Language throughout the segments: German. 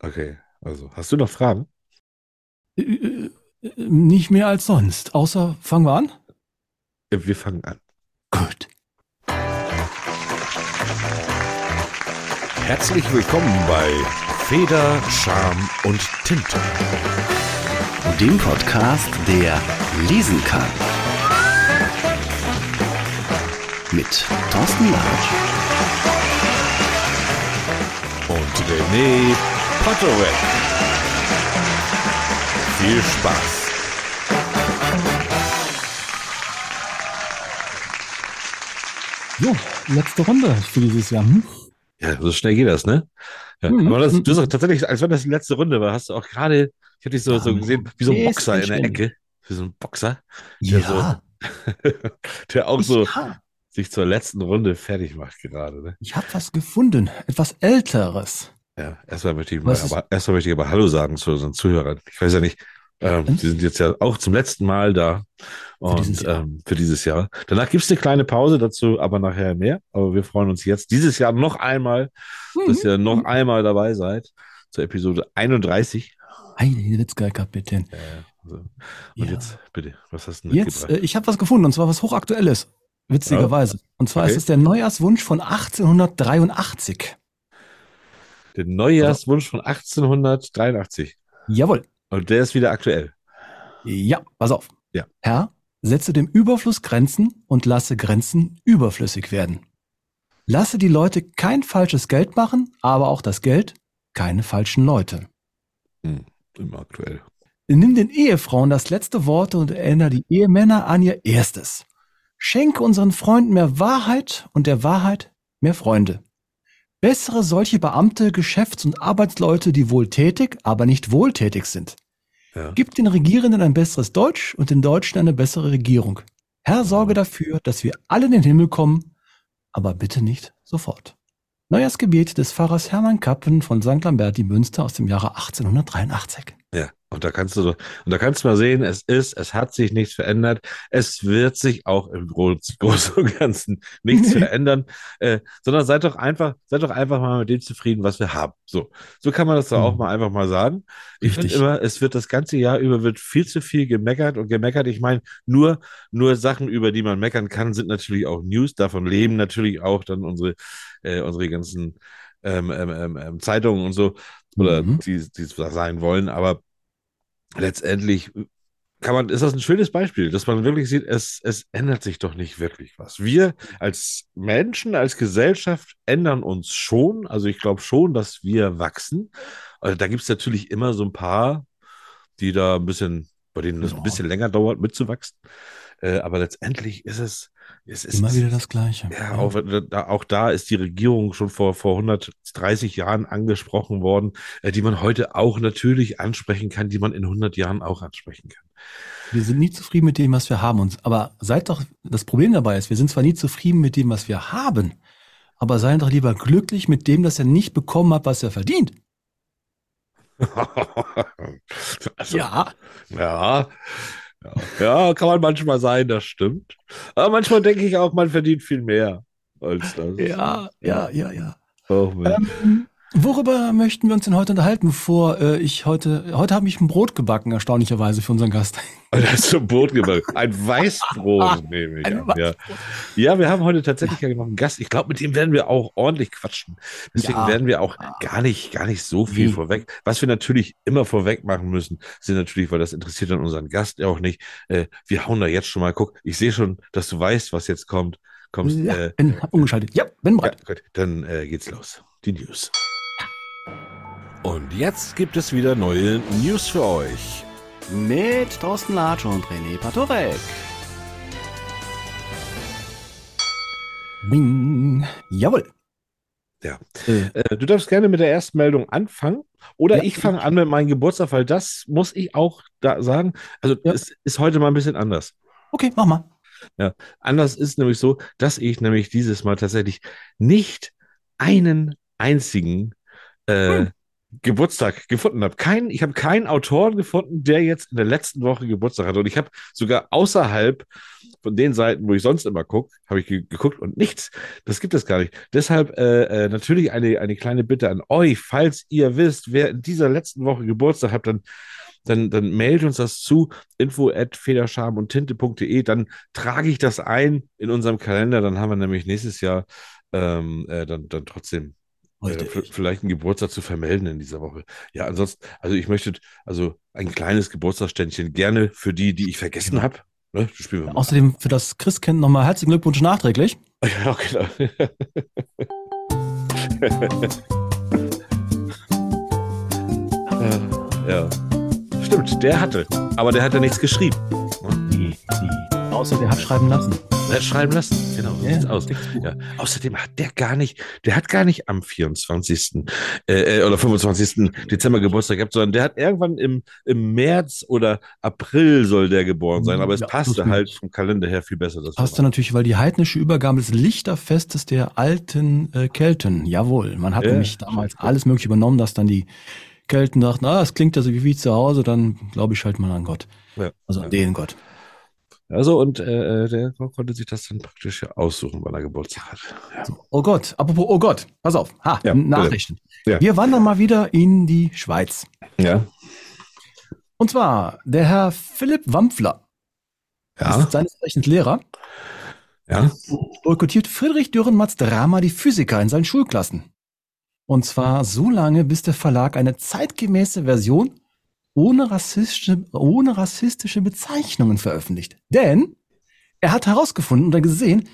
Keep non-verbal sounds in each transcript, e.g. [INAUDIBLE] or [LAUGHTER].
Okay, also hast du noch Fragen? Äh, äh, nicht mehr als sonst. Außer, fangen wir an? Wir fangen an. Gut. Herzlich willkommen bei Feder, Charme und Tinte. Dem Podcast, der lesen kann. Mit Thorsten Larsch. Und René Potterweg. Viel Spaß. So, letzte Runde für dieses Jahr. Hm? Ja, so schnell geht das, ne? Ja, Mhm. aber das, du sagst tatsächlich, als wenn das die letzte Runde war, hast du auch gerade, ich hatte dich so, so gesehen, wie so ein Boxer in der. Ecke. Wie so ein Boxer, der, Ja, so, [LAUGHS] der auch so ja. sich zur letzten Runde fertig macht gerade, ne? Ich habe was gefunden. Etwas Älteres. Ja, erstmal möchte ich mal, Was aber erstmal möchte ich aber Hallo sagen zu unseren Zuhörern. Ich weiß ja nicht, ähm, Hm? sie sind jetzt ja auch zum letzten Mal da und dieses Jahr. ähm, für dieses Jahr. Danach gibt's eine kleine Pause dazu, aber nachher mehr. Aber wir freuen uns jetzt dieses Jahr noch einmal, dass Mhm. ihr noch einmal dabei seid zur Episode 31. Eine Witzgeil-Kapitän. Äh, so. Und Ja. jetzt bitte, was hast du denn Jetzt, äh, ich habe was gefunden, und zwar was hochaktuelles. Witzigerweise. Und zwar Okay. ist es der Neujahrswunsch von 1883. Den Neujahrswunsch von 1883. Jawohl. Und der ist wieder aktuell. Ja, pass auf. Ja. Herr, setze dem Überfluss Grenzen und lasse Grenzen überflüssig werden. Lasse die Leute kein falsches Geld machen, aber auch das Geld keine falschen Leute. Hm, immer aktuell. Nimm den Ehefrauen das letzte Wort und erinnere die Ehemänner an ihr erstes. Schenke unseren Freunden mehr Wahrheit und der Wahrheit mehr Freunde. Bessere solche Beamte, Geschäfts- und Arbeitsleute, die wohltätig, aber nicht wohltätig sind. Ja. Gib den Regierenden ein besseres Deutsch und den Deutschen eine bessere Regierung. Herr, sorge dafür, dass wir alle in den Himmel kommen, aber bitte nicht sofort. Neujahrsgebet des Pfarrers Hermann Kappen von St. Lamberti Münster aus dem Jahre 1883. Ja, und da kannst du so, und da kannst du mal sehen, es ist, es hat sich nichts verändert. Es wird sich auch im Groß- Großen und Ganzen nichts [LAUGHS] verändern, äh, sondern seid doch einfach, seid doch einfach mal mit dem zufrieden, was wir haben. So, so kann man das doch auch Mhm. mal einfach mal sagen. Ich finde immer, es wird das ganze Jahr über wird viel zu viel gemeckert und gemeckert. Ich meine, nur, nur Sachen, über die man meckern kann, sind natürlich auch News. Davon leben natürlich auch dann unsere, äh, unsere ganzen ähm, ähm, ähm, ähm, Zeitungen und so oder Mhm. die, die es sein wollen. Aber letztendlich kann man, ist das ein schönes Beispiel, dass man wirklich sieht, es, es ändert sich doch nicht wirklich was. Wir als Menschen, als Gesellschaft ändern uns schon. Also ich glaube schon, dass wir wachsen. Also da gibt es natürlich immer so ein paar, die da ein bisschen, bei denen es Ja. ein bisschen länger dauert, mitzuwachsen. Äh, aber letztendlich ist es, es ist Immer wieder das Gleiche. ja, auch, da, auch da ist die Regierung schon vor, vor 130 Jahren angesprochen worden, äh, die man heute auch natürlich ansprechen kann, die man in 100 Jahren auch ansprechen kann. Wir sind nie zufrieden mit dem, was wir haben. Und, aber seid doch, das Problem dabei ist, wir sind zwar nie zufrieden mit dem, was wir haben, aber seid doch lieber glücklich mit dem, dass er nicht bekommen hat, was er verdient. [LAUGHS] also, Ja. ja, ja, ja, kann man manchmal sein, das stimmt. Aber manchmal denke ich auch, man verdient viel mehr als das. Ja, ja, ja, ja. Oh, Mensch. Ähm, worüber möchten wir uns denn heute unterhalten, bevor äh, ich heute, heute habe ich ein Brot gebacken, erstaunlicherweise für unseren Gast. [LAUGHS] Da hast du ein Brot gebacken. Ein Weißbrot, [LAUGHS] nehme ich Ein an. Ja. ja, wir haben heute tatsächlich ja einen Gast. Ich glaube, mit dem werden wir auch ordentlich quatschen. Deswegen Ja. werden wir auch gar nicht, gar nicht so viel Nee. vorweg. Was wir natürlich immer vorweg machen müssen, sind natürlich, weil das interessiert dann unseren Gast auch nicht. Äh, wir hauen da jetzt schon mal. Guck, ich sehe schon, dass du weißt, was jetzt kommt. Kommst, Ja, äh, bin umgeschaltet. Ja, bin ja, bereit. gut, dann äh, geht's los. Die News. Und jetzt gibt es wieder neue News für euch. Mit Thorsten Latsch und René Patorek. Bing. Jawohl. Ja. Äh, Äh, du darfst gerne mit der ersten Meldung anfangen. Oder Ja. ich fange an mit meinem Geburtstag, weil das muss ich auch da sagen. Also Ja. es ist heute mal ein bisschen anders. okay, mach mal. Anders ist nämlich so, dass ich nämlich dieses Mal tatsächlich nicht einen einzigen äh, Hm. Geburtstag gefunden habe. Kein, ich habe keinen Autoren gefunden, der jetzt in der letzten Woche Geburtstag hatte. Und ich habe sogar außerhalb von den Seiten, wo ich sonst immer gucke, habe ich ge geguckt und nichts. Das gibt es gar nicht. Deshalb äh, äh, natürlich eine, eine kleine Bitte an euch, falls ihr wisst, wer in dieser letzten Woche Geburtstag hat, dann dann, dann mailt uns das zu, info at federscham und tinte.de, dann trage ich das ein in unserem Kalender, dann haben wir nämlich nächstes Jahr ähm, äh, dann, dann trotzdem äh, vielleicht einen Geburtstag zu vermelden in dieser Woche. Ja, ansonsten, also ich möchte, also ein kleines Geburtstagsständchen gerne für die, die ich vergessen Genau. habe. Ne, Ja, außerdem für das Christkind nochmal herzlichen Glückwunsch nachträglich. [LAUGHS] Ja, genau. [LAUGHS] Ja. Stimmt, der hatte. Aber der hatte nichts geschrieben. Die, die, außer der hat schreiben lassen. Hat schreiben lassen. Genau, so Ja, sieht's aus. Ja. Außerdem hat der gar nicht, der hat gar nicht am 24. Äh, äh, oder 25. Dezember Geburtstag gehabt, sondern der hat irgendwann im, im März oder April soll der geboren sein. Aber es Ja, passte halt vom Kalender her viel besser. Das Passte natürlich, weil die heidnische Übergabe des Lichterfestes der alten äh, Kelten. Jawohl, man hat nämlich damals alles mögliche übernommen, dass dann die Kelten dachten, ah, das klingt ja so wie, wie zu Hause, dann glaube ich halt mal an Gott. Ja. Also an den Gott. Also, und äh, äh, der konnte sich das dann praktisch ja aussuchen, wann er Geburtstag hat. Ja. So, oh Gott, apropos, oh Gott, pass auf. Ha, Ja, Nachrichten. Ja. Wir wandern mal wieder in die Schweiz. Ja. Und zwar der Herr Philipp Wampfler, Ja. ist seines Zeichens Lehrer, Ja. boykottiert Friedrich Dürrenmatts Drama die Physiker in seinen Schulklassen. Und zwar so lange, bis der Verlag eine zeitgemäße Version ohne rassistische, ohne rassistische Bezeichnungen veröffentlicht. Denn er hat herausgefunden und dann gesehen,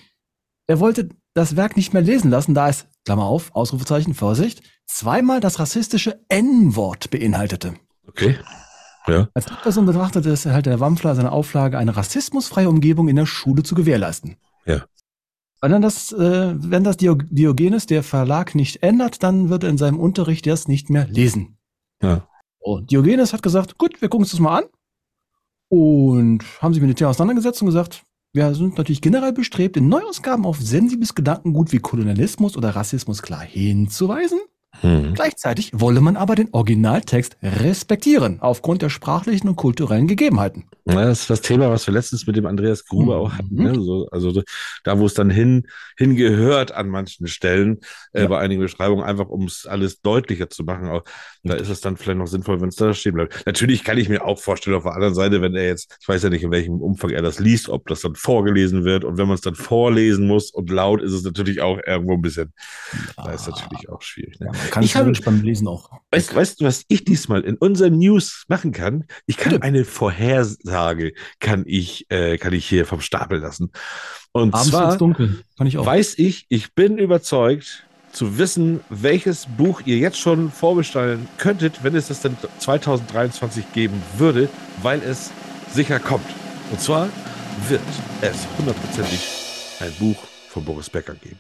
er wollte das Werk nicht mehr lesen lassen, da es, Klammer auf, Ausrufezeichen, Vorsicht, zweimal das rassistische N-Wort beinhaltete. Okay. Ja. Als Person betrachtete es halt der Wampfler seine Auflage, eine rassismusfreie Umgebung in der Schule zu gewährleisten. Ja. Wenn das, äh, wenn das Dio- Diogenes der Verlag nicht ändert, dann wird er in seinem Unterricht das nicht mehr lesen. Ja. Und Diogenes hat gesagt, gut, wir gucken uns das mal an. Und haben sich mit dem Thema auseinandergesetzt und gesagt, wir sind natürlich generell bestrebt, in Neuausgaben auf sensibles Gedankengut wie Kolonialismus oder Rassismus klar hinzuweisen. Hm. Gleichzeitig wolle man aber den Originaltext respektieren, aufgrund der sprachlichen und kulturellen Gegebenheiten. Ja, das ist das Thema, was wir letztens mit dem Andreas Gruber Mhm. auch hatten. Ne? So, also so, da, wo es dann hin, hingehört an manchen Stellen, äh, Ja. bei einigen Beschreibungen, einfach um es alles deutlicher zu machen. Auch, da ist es dann vielleicht noch sinnvoll, wenn es da stehen bleibt. Natürlich kann ich mir auch vorstellen, auf der anderen Seite, wenn er jetzt, ich weiß ja nicht, in welchem Umfang er das liest, ob das dann vorgelesen wird und wenn man es dann vorlesen muss und laut, ist es natürlich auch irgendwo ein bisschen, da ist natürlich auch schwierig. Ne? Ja, man kann Ich habe- beim Lesen auch. Weißt, weißt du, was ich diesmal in unseren News machen kann? Ich kann eine Vorhersage, kann ich, äh, kann ich hier vom Stapel lassen. Und Abends zwar dunkel. Kann ich auch. weiß ich, ich bin überzeugt zu wissen, welches Buch ihr jetzt schon vorbestellen könntet, wenn es das dann 2023 geben würde, weil es sicher kommt. Und zwar wird es hundertprozentig ein Buch von Boris Becker geben.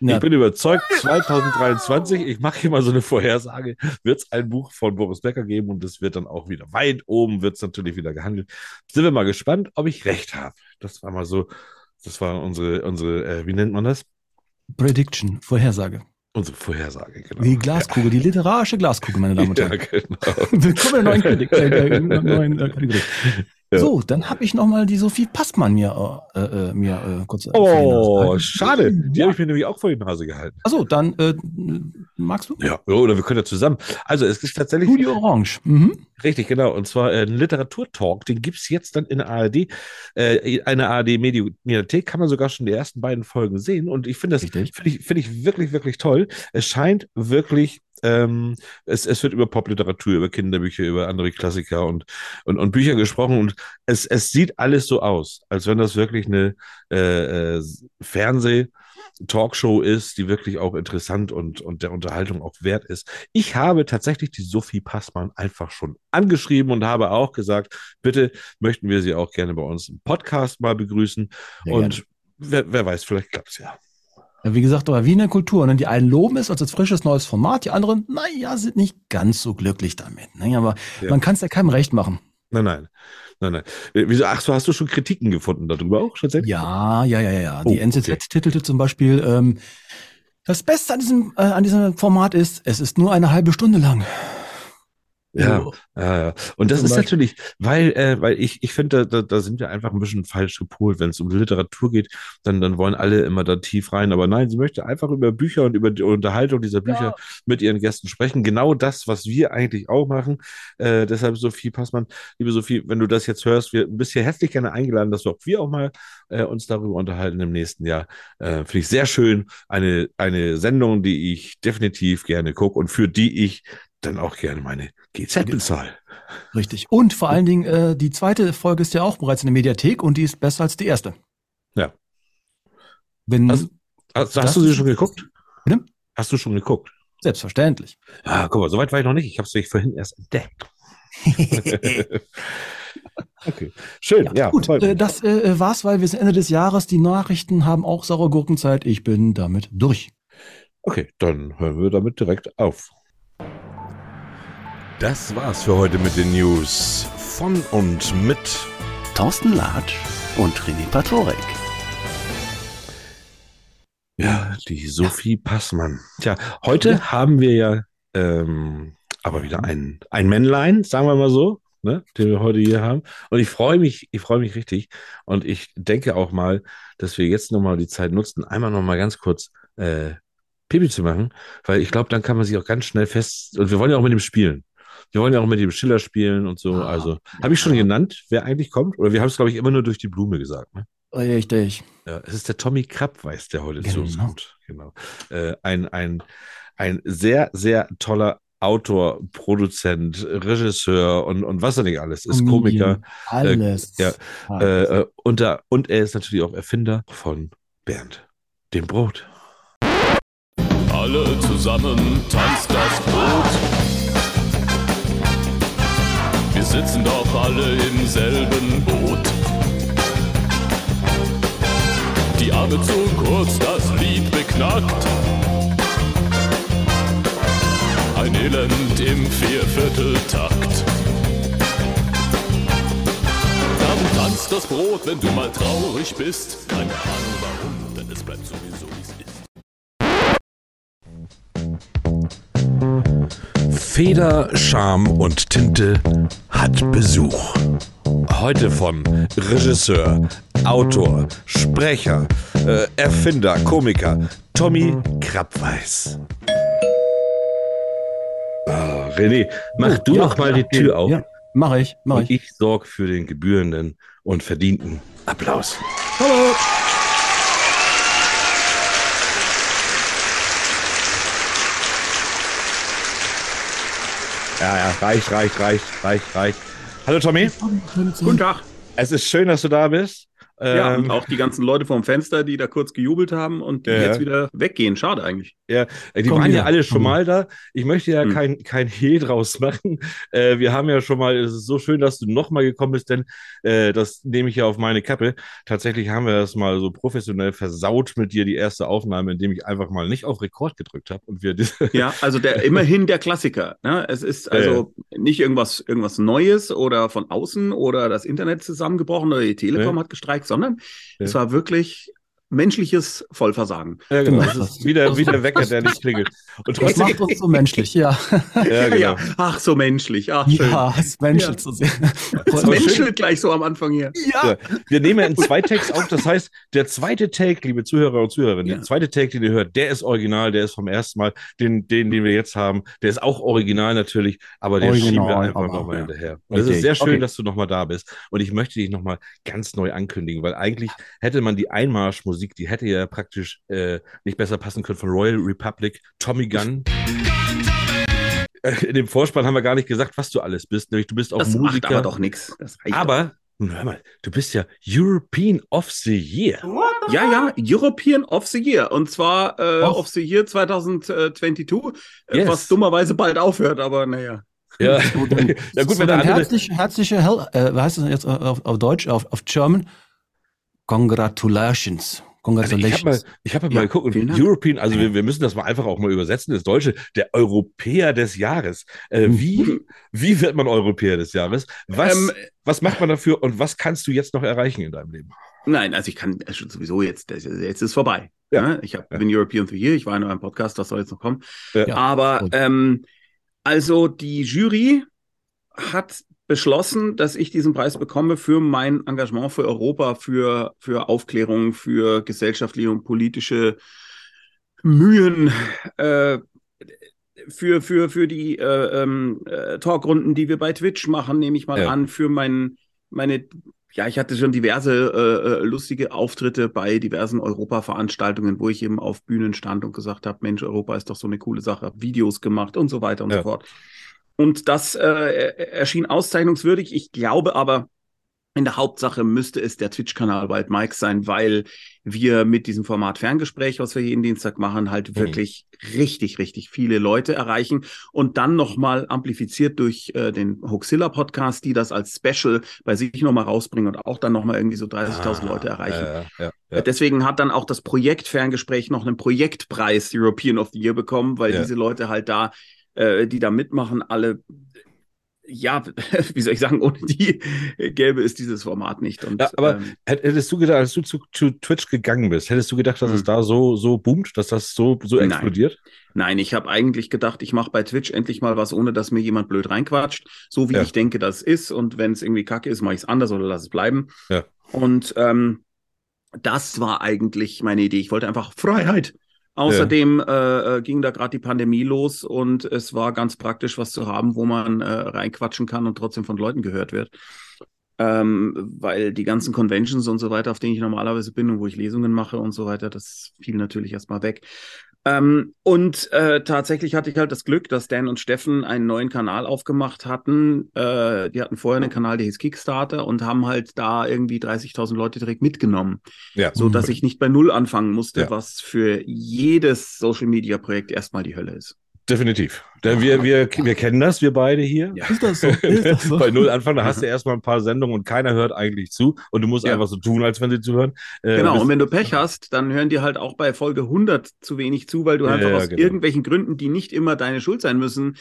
Ja, Ich bin überzeugt, 2023, ich mache hier mal so eine Vorhersage, wird es ein Buch von Boris Becker geben und es wird dann auch wieder weit oben, wird es natürlich wieder gehandelt. Sind wir mal gespannt, ob ich recht habe. Das war mal so, das war unsere, unsere äh, wie nennt man das? Prediction, Vorhersage. Unsere Vorhersage, genau. Die Glaskugel, die literarische Glaskugel, meine Damen und Ja, Herren. genau. [LAUGHS] Willkommen in der neuen, Kritik, äh, äh, neuen Kategorie. Ja. So, dann habe ich noch mal die Sophie Passmann mir, äh, äh, mir äh, kurz. Oh, schade. Die Ja. habe ich mir nämlich auch vor die Nase gehalten. Achso, dann äh, magst du? Ja, oder wir können ja zusammen. Also es ist tatsächlich Studio Orange. Mhm. Richtig, genau. Und zwar äh, ein Literaturtalk, den gibt's jetzt dann in der ARD. Eine ARD-Mediathek kann man sogar schon die ersten beiden Folgen sehen. Und ich finde das finde ich, finde ich wirklich, wirklich toll. Es scheint wirklich, ähm, es, es wird über Popliteratur, über Kinderbücher, über andere Klassiker und, und, und Bücher gesprochen. Und es, es sieht alles so aus, als wenn das wirklich eine äh, äh, Fernseh- Talkshow ist, die wirklich auch interessant und, und der Unterhaltung auch wert ist. Ich habe tatsächlich die Sophie Passmann einfach schon angeschrieben und habe auch gesagt, bitte möchten wir sie auch gerne bei uns im Podcast mal begrüßen. Sehr und wer, wer weiß, vielleicht klappt es ja. Ja, wie gesagt, aber wie in der Kultur. Ne? Die einen loben es als als frisches neues Format, die anderen, naja, sind nicht ganz so glücklich damit. Ne? Aber Ja. man kann es ja keinem recht machen. Nein, nein. Nein, nein. Wieso? Ach so, hast du schon Kritiken gefunden darüber auch schon selbst? Ja, ja, ja, ja. Die Oh, NZZ okay. titelte zum Beispiel, ähm, Das Beste an diesem, äh, an diesem Format ist, es ist nur eine halbe Stunde lang. Ja, ja, ja. Und das Zum ist Beispiel. natürlich, weil, äh, weil ich, ich finde, da, da sind wir einfach ein bisschen falsch gepolt. Wenn es um Literatur geht, dann, dann wollen alle immer da tief rein. Aber nein, sie möchte einfach über Bücher und über die Unterhaltung dieser Bücher mit ihren Gästen sprechen. Genau das, was wir eigentlich auch machen. Äh, deshalb, Sophie Passmann, liebe Sophie, wenn du das jetzt hörst, wir bist hier herzlich gerne eingeladen, dass wir auch wir auch mal äh, uns darüber unterhalten im nächsten Jahr. Äh, finde ich sehr schön. Eine, eine Sendung, die ich definitiv gerne gucke und für die ich dann auch gerne meine GZ bezahle. Richtig. Und vor allen Dingen, äh, die zweite Folge ist ja auch bereits in der Mediathek und die ist besser als die erste. Ja. Wenn, Also- Hast, Das hast du sie schon geguckt? Bitte? Hast du schon geguckt? selbstverständlich. Ah, guck mal, so weit war ich noch nicht. Ich habe es vorhin erst entdeckt. [LAUGHS] okay, schön. Ja, Gut, freut äh, das äh, war's, weil wir sind Ende des Jahres. Die Nachrichten haben auch saure Gurkenzeit. Ich bin damit durch. okay, dann hören wir damit direkt auf. Das war's für heute mit den News von und mit. Thorsten Latsch und René Patorek. Ja, die Sophie Passmann. Tja, heute haben wir ja ähm, aber wieder ein, ein Männlein, sagen wir mal so, ne, den wir heute hier haben. Und ich freue mich, ich freue mich richtig. Und ich denke auch mal, dass wir jetzt nochmal die Zeit nutzen, einmal nochmal ganz kurz äh, Pipi zu machen, weil ich glaube, dann kann man sich auch ganz schnell fest. Und wir wollen ja auch mit dem spielen. Wir wollen ja auch mit dem Schiller spielen und so. Ah, also, habe ich schon genannt, wer eigentlich kommt? Oder wir haben es, glaube ich, immer nur durch die Blume gesagt. Ne? Richtig. Ja, es ist der Tommy Krabweis, der heute zu uns Genau. kommt. Genau. Äh, ein, ein, ein sehr, sehr toller Autor, Produzent, Regisseur und, und was er nicht alles ist, Komiker. Alles. ja, Äh, äh, und, da, und er ist natürlich auch Erfinder von Bernd, dem Brot. Alle zusammen tanzt das Brot. Sitzen doch alle im selben Boot. Die Arme zu kurz, das Lied beknackt. Ein Elend im Viervierteltakt. Dann tanzt das Brot, wenn du mal traurig bist. Keine Ahnung warum, Feder, Charme und Tinte hat Besuch. Heute von Regisseur, Autor, Sprecher, äh, Erfinder, Komiker Tommy Krabweis. Ah, René, mach du Ja, doch mal ja, die Tür auf. Ja, mach ich, mach Und ich. ich sorge für den gebührenden und verdienten Applaus. Hallo. Ja, ja, reicht, reicht, reicht, reicht, reicht. Hallo Tommy, Guten Tag. es ist schön, dass du da bist. Ja, Ähm, und auch die ganzen Leute vom Fenster, die da kurz gejubelt haben und die Ja, ja. jetzt wieder weggehen. Schade eigentlich. Ja, äh, die Komm waren ja wieder, alle schon komm. mal da. Ich möchte ja Hm. kein, kein Hehl draus machen. Äh, wir haben ja schon mal, es ist so schön, dass du nochmal gekommen bist, denn äh, das nehme ich ja auf meine Kappe. Tatsächlich haben wir das mal so professionell versaut mit dir, die erste Aufnahme, indem ich einfach mal nicht auf Rekord gedrückt habe und wir. Ja, also der immerhin der Klassiker. Ne? Es ist also nicht irgendwas, irgendwas Neues oder von außen oder das Internet zusammengebrochen oder die Telekom hat gestreikt, sondern Nee. es war wirklich menschliches Vollversagen. Ja, genau. Genau. Das ist wieder, wieder Wecker, der nicht klingelt. Und Das trotzdem, macht uns so menschlich, ja. ja, genau. Ja, ach, so menschlich. Ach, schön. Ja, es menschelt Ja. zu sehen. Das Aber schön- menschelt gleich so am Anfang hier. Ja, wir nehmen ja in zwei Takes auf. Das heißt, der zweite Take, liebe Zuhörer und Zuhörerinnen, Ja. der zweite Take, den ihr hört, der ist original, der ist vom ersten Mal. Den, den, den wir jetzt haben, der ist auch original natürlich, aber den Original, schieben wir einfach aber, nochmal ja. hinterher. Und es ist sehr schön, Okay. dass du nochmal da bist. Und ich möchte dich nochmal ganz neu ankündigen, weil eigentlich hätte man die Einmarschmusik, die hätte ja praktisch äh, nicht besser passen können von Royal Republic, Tommy Gunn. Äh, In dem Vorspann haben wir gar nicht gesagt, was du alles bist. Nämlich du bist auch Das macht Musiker. aber doch nichts. Aber, hör mal, du bist ja European of the Year. Ja, ja, European of the Year. Und zwar äh, of the Year 2022, äh, Yes. was dummerweise bald aufhört, aber naja. Ja, [LAUGHS] So, dann- [LAUGHS] ja gut, so wenn dann herzlich, herzliche Hell, äh, was heißt das jetzt auf, auf Deutsch, auf, auf German? Congratulations. Also ich habe mal, Congratulations. ich hab mal Ja, geguckt. European, also wir, wir müssen das mal einfach auch mal übersetzen ins Deutsche, der Europäer des Jahres. Äh, wie, wie wird man Europäer des Jahres? Was, Ähm, was macht man dafür und was kannst du jetzt noch erreichen in deinem Leben? Nein, also ich kann sowieso jetzt, das, jetzt ist vorbei. Ja. Ne? Ich hab, Ja. bin European the Year, ich war in eurem Podcast, das soll jetzt noch kommen. Ja. Aber ähm, also die Jury hat beschlossen, dass ich diesen Preis bekomme für mein Engagement für Europa, für, für Aufklärung, für gesellschaftliche und politische Mühen, äh, für, für, für die äh, ähm, äh, Talkrunden, die wir bei Twitch machen, nehme ich mal Ja. an, für mein, meine, ja, ich hatte schon diverse äh, äh, lustige Auftritte bei diversen Europa-Veranstaltungen, wo ich eben auf Bühnen stand und gesagt habe, Mensch, Europa ist doch so eine coole Sache, Videos gemacht und so weiter und Ja. so fort. Und das äh, erschien auszeichnungswürdig. Ich glaube aber, in der Hauptsache müsste es der Twitch-Kanal Wild Mike sein, weil wir mit diesem Format Ferngespräch, was wir jeden Dienstag machen, halt Mhm. wirklich richtig, richtig viele Leute erreichen und dann nochmal amplifiziert durch äh, den Hoaxilla Podcast, die das als Special bei sich nochmal rausbringen und auch dann nochmal irgendwie so 30.000 Leute erreichen. Ah, Ja, ja, ja. Deswegen hat dann auch das Projekt Ferngespräch noch einen Projektpreis European of the Year bekommen, weil Ja. diese Leute halt da, äh, die da mitmachen, alle, ja, [LAUGHS] wie soll ich sagen, ohne die gäbe es dieses Format nicht. Und, Ja, aber ähm, hätt- hättest du gedacht, als du zu, zu Twitch gegangen bist, hättest du gedacht, dass es Hm. da so, so boomt, dass das so, so Nein. explodiert? nein, ich habe eigentlich gedacht, ich mache bei Twitch endlich mal was, ohne dass mir jemand blöd reinquatscht, so wie Ja. ich denke, das ist. Und wenn es irgendwie kacke ist, mache ich es anders oder lass es bleiben. Ja. Und ähm, das war eigentlich meine Idee. Ich wollte einfach Freiheit. Außerdem äh, äh, ging da gerade die Pandemie los und es war ganz praktisch, was zu haben, wo man äh, reinquatschen kann und trotzdem von Leuten gehört wird. Ähm, weil die ganzen Conventions und so weiter, auf denen ich normalerweise bin und wo ich Lesungen mache und so weiter, das fiel natürlich erstmal weg. Ähm, und äh, tatsächlich hatte ich halt das Glück, dass Dan und Steffen einen neuen Kanal aufgemacht hatten. Äh, die hatten vorher einen Kanal, der hieß Kickstarter und haben halt da irgendwie 30.000 Leute direkt mitgenommen, Ja. so dass ich nicht bei Null anfangen musste, Ja. was für jedes Social Media Projekt erstmal die Hölle ist. Definitiv. Denn wir, wir, wir kennen das, wir beide hier. Ja. Ist das so? Ist das so? [LAUGHS] Bei Null anfangen, da hast du erstmal ein paar Sendungen und keiner hört eigentlich zu und du musst Ja. einfach so tun, als wenn sie zuhören. Äh, Genau, und wenn du Pech hast, dann hören dir halt auch bei Folge 100 zu wenig zu, weil du Ja, einfach ja, aus genau. irgendwelchen Gründen, die nicht immer deine Schuld sein müssen,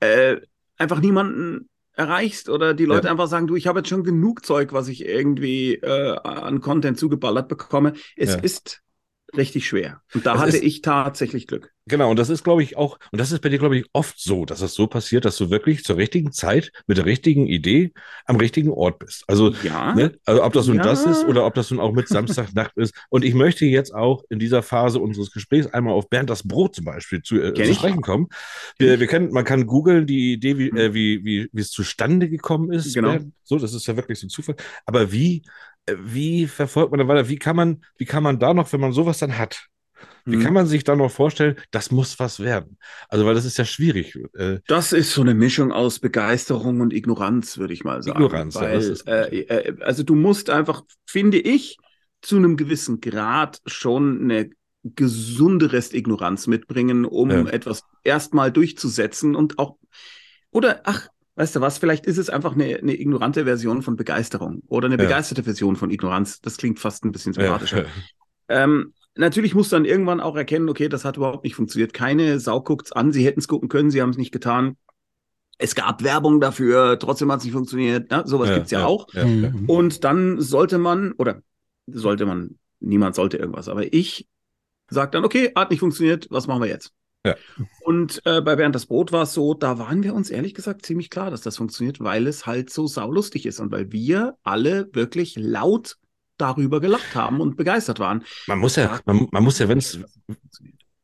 äh, einfach niemanden erreichst oder die Leute Ja. einfach sagen, du, ich habe jetzt schon genug Zeug, was ich irgendwie äh, an Content zugeballert bekomme. Es Ja. ist richtig schwer. Und da Es hatte ist- ich tatsächlich Glück. Genau, und das ist, glaube ich, auch, und das ist bei dir, glaube ich, oft so, dass es so passiert, dass du wirklich zur richtigen Zeit mit der richtigen Idee am richtigen Ort bist. Also, Ja, ne? also ob das nun Ja. das ist oder ob das nun auch mit Samstagnacht ist. Und ich möchte jetzt auch in dieser Phase unseres Gesprächs einmal auf Bernd das Brot zum Beispiel zu, äh, zu sprechen kommen. Wir, wir können, man kann googeln die Idee, wie, Hm. äh, wie, wie, wie es zustande gekommen ist. Genau. Bernd. So, das ist ja wirklich so ein Zufall. Aber wie, wie verfolgt man da weiter? Wie kann man, wie kann man da noch, wenn man sowas dann hat, wie Hm. kann man sich da noch vorstellen, das muss was werden? Also, weil das ist ja schwierig. Äh, Das ist so eine Mischung aus Begeisterung und Ignoranz, würde ich mal sagen. Ignoranz, ja, Weil, ist gut. äh, äh, also du musst einfach, finde ich, zu einem gewissen Grad schon eine gesunde Restignoranz mitbringen, um Ja. etwas erstmal durchzusetzen und auch, oder ach, weißt du was, vielleicht ist es einfach eine, eine ignorante Version von Begeisterung oder eine Ja. begeisterte Version von Ignoranz. Das klingt fast ein bisschen ja, sympathischer. Ähm, natürlich muss dann irgendwann auch erkennen, okay, das hat überhaupt nicht funktioniert. Keine Sau guckt's an, sie hätten es gucken können, sie haben es nicht getan. Es gab Werbung dafür, trotzdem hat es nicht funktioniert. Ne? Sowas gibt's ja, auch. Ja, ja. Mhm. Und dann sollte man, oder sollte man, niemand sollte irgendwas, aber ich sage dann, okay, hat nicht funktioniert, was machen wir jetzt? Ja. Und äh, bei Bernd das Brot war es so, da waren wir uns ehrlich gesagt ziemlich klar, dass das funktioniert, weil es halt so saulustig ist und weil wir alle wirklich laut darüber gelacht haben und begeistert waren. Man muss ja, man, man muss ja, wenn es,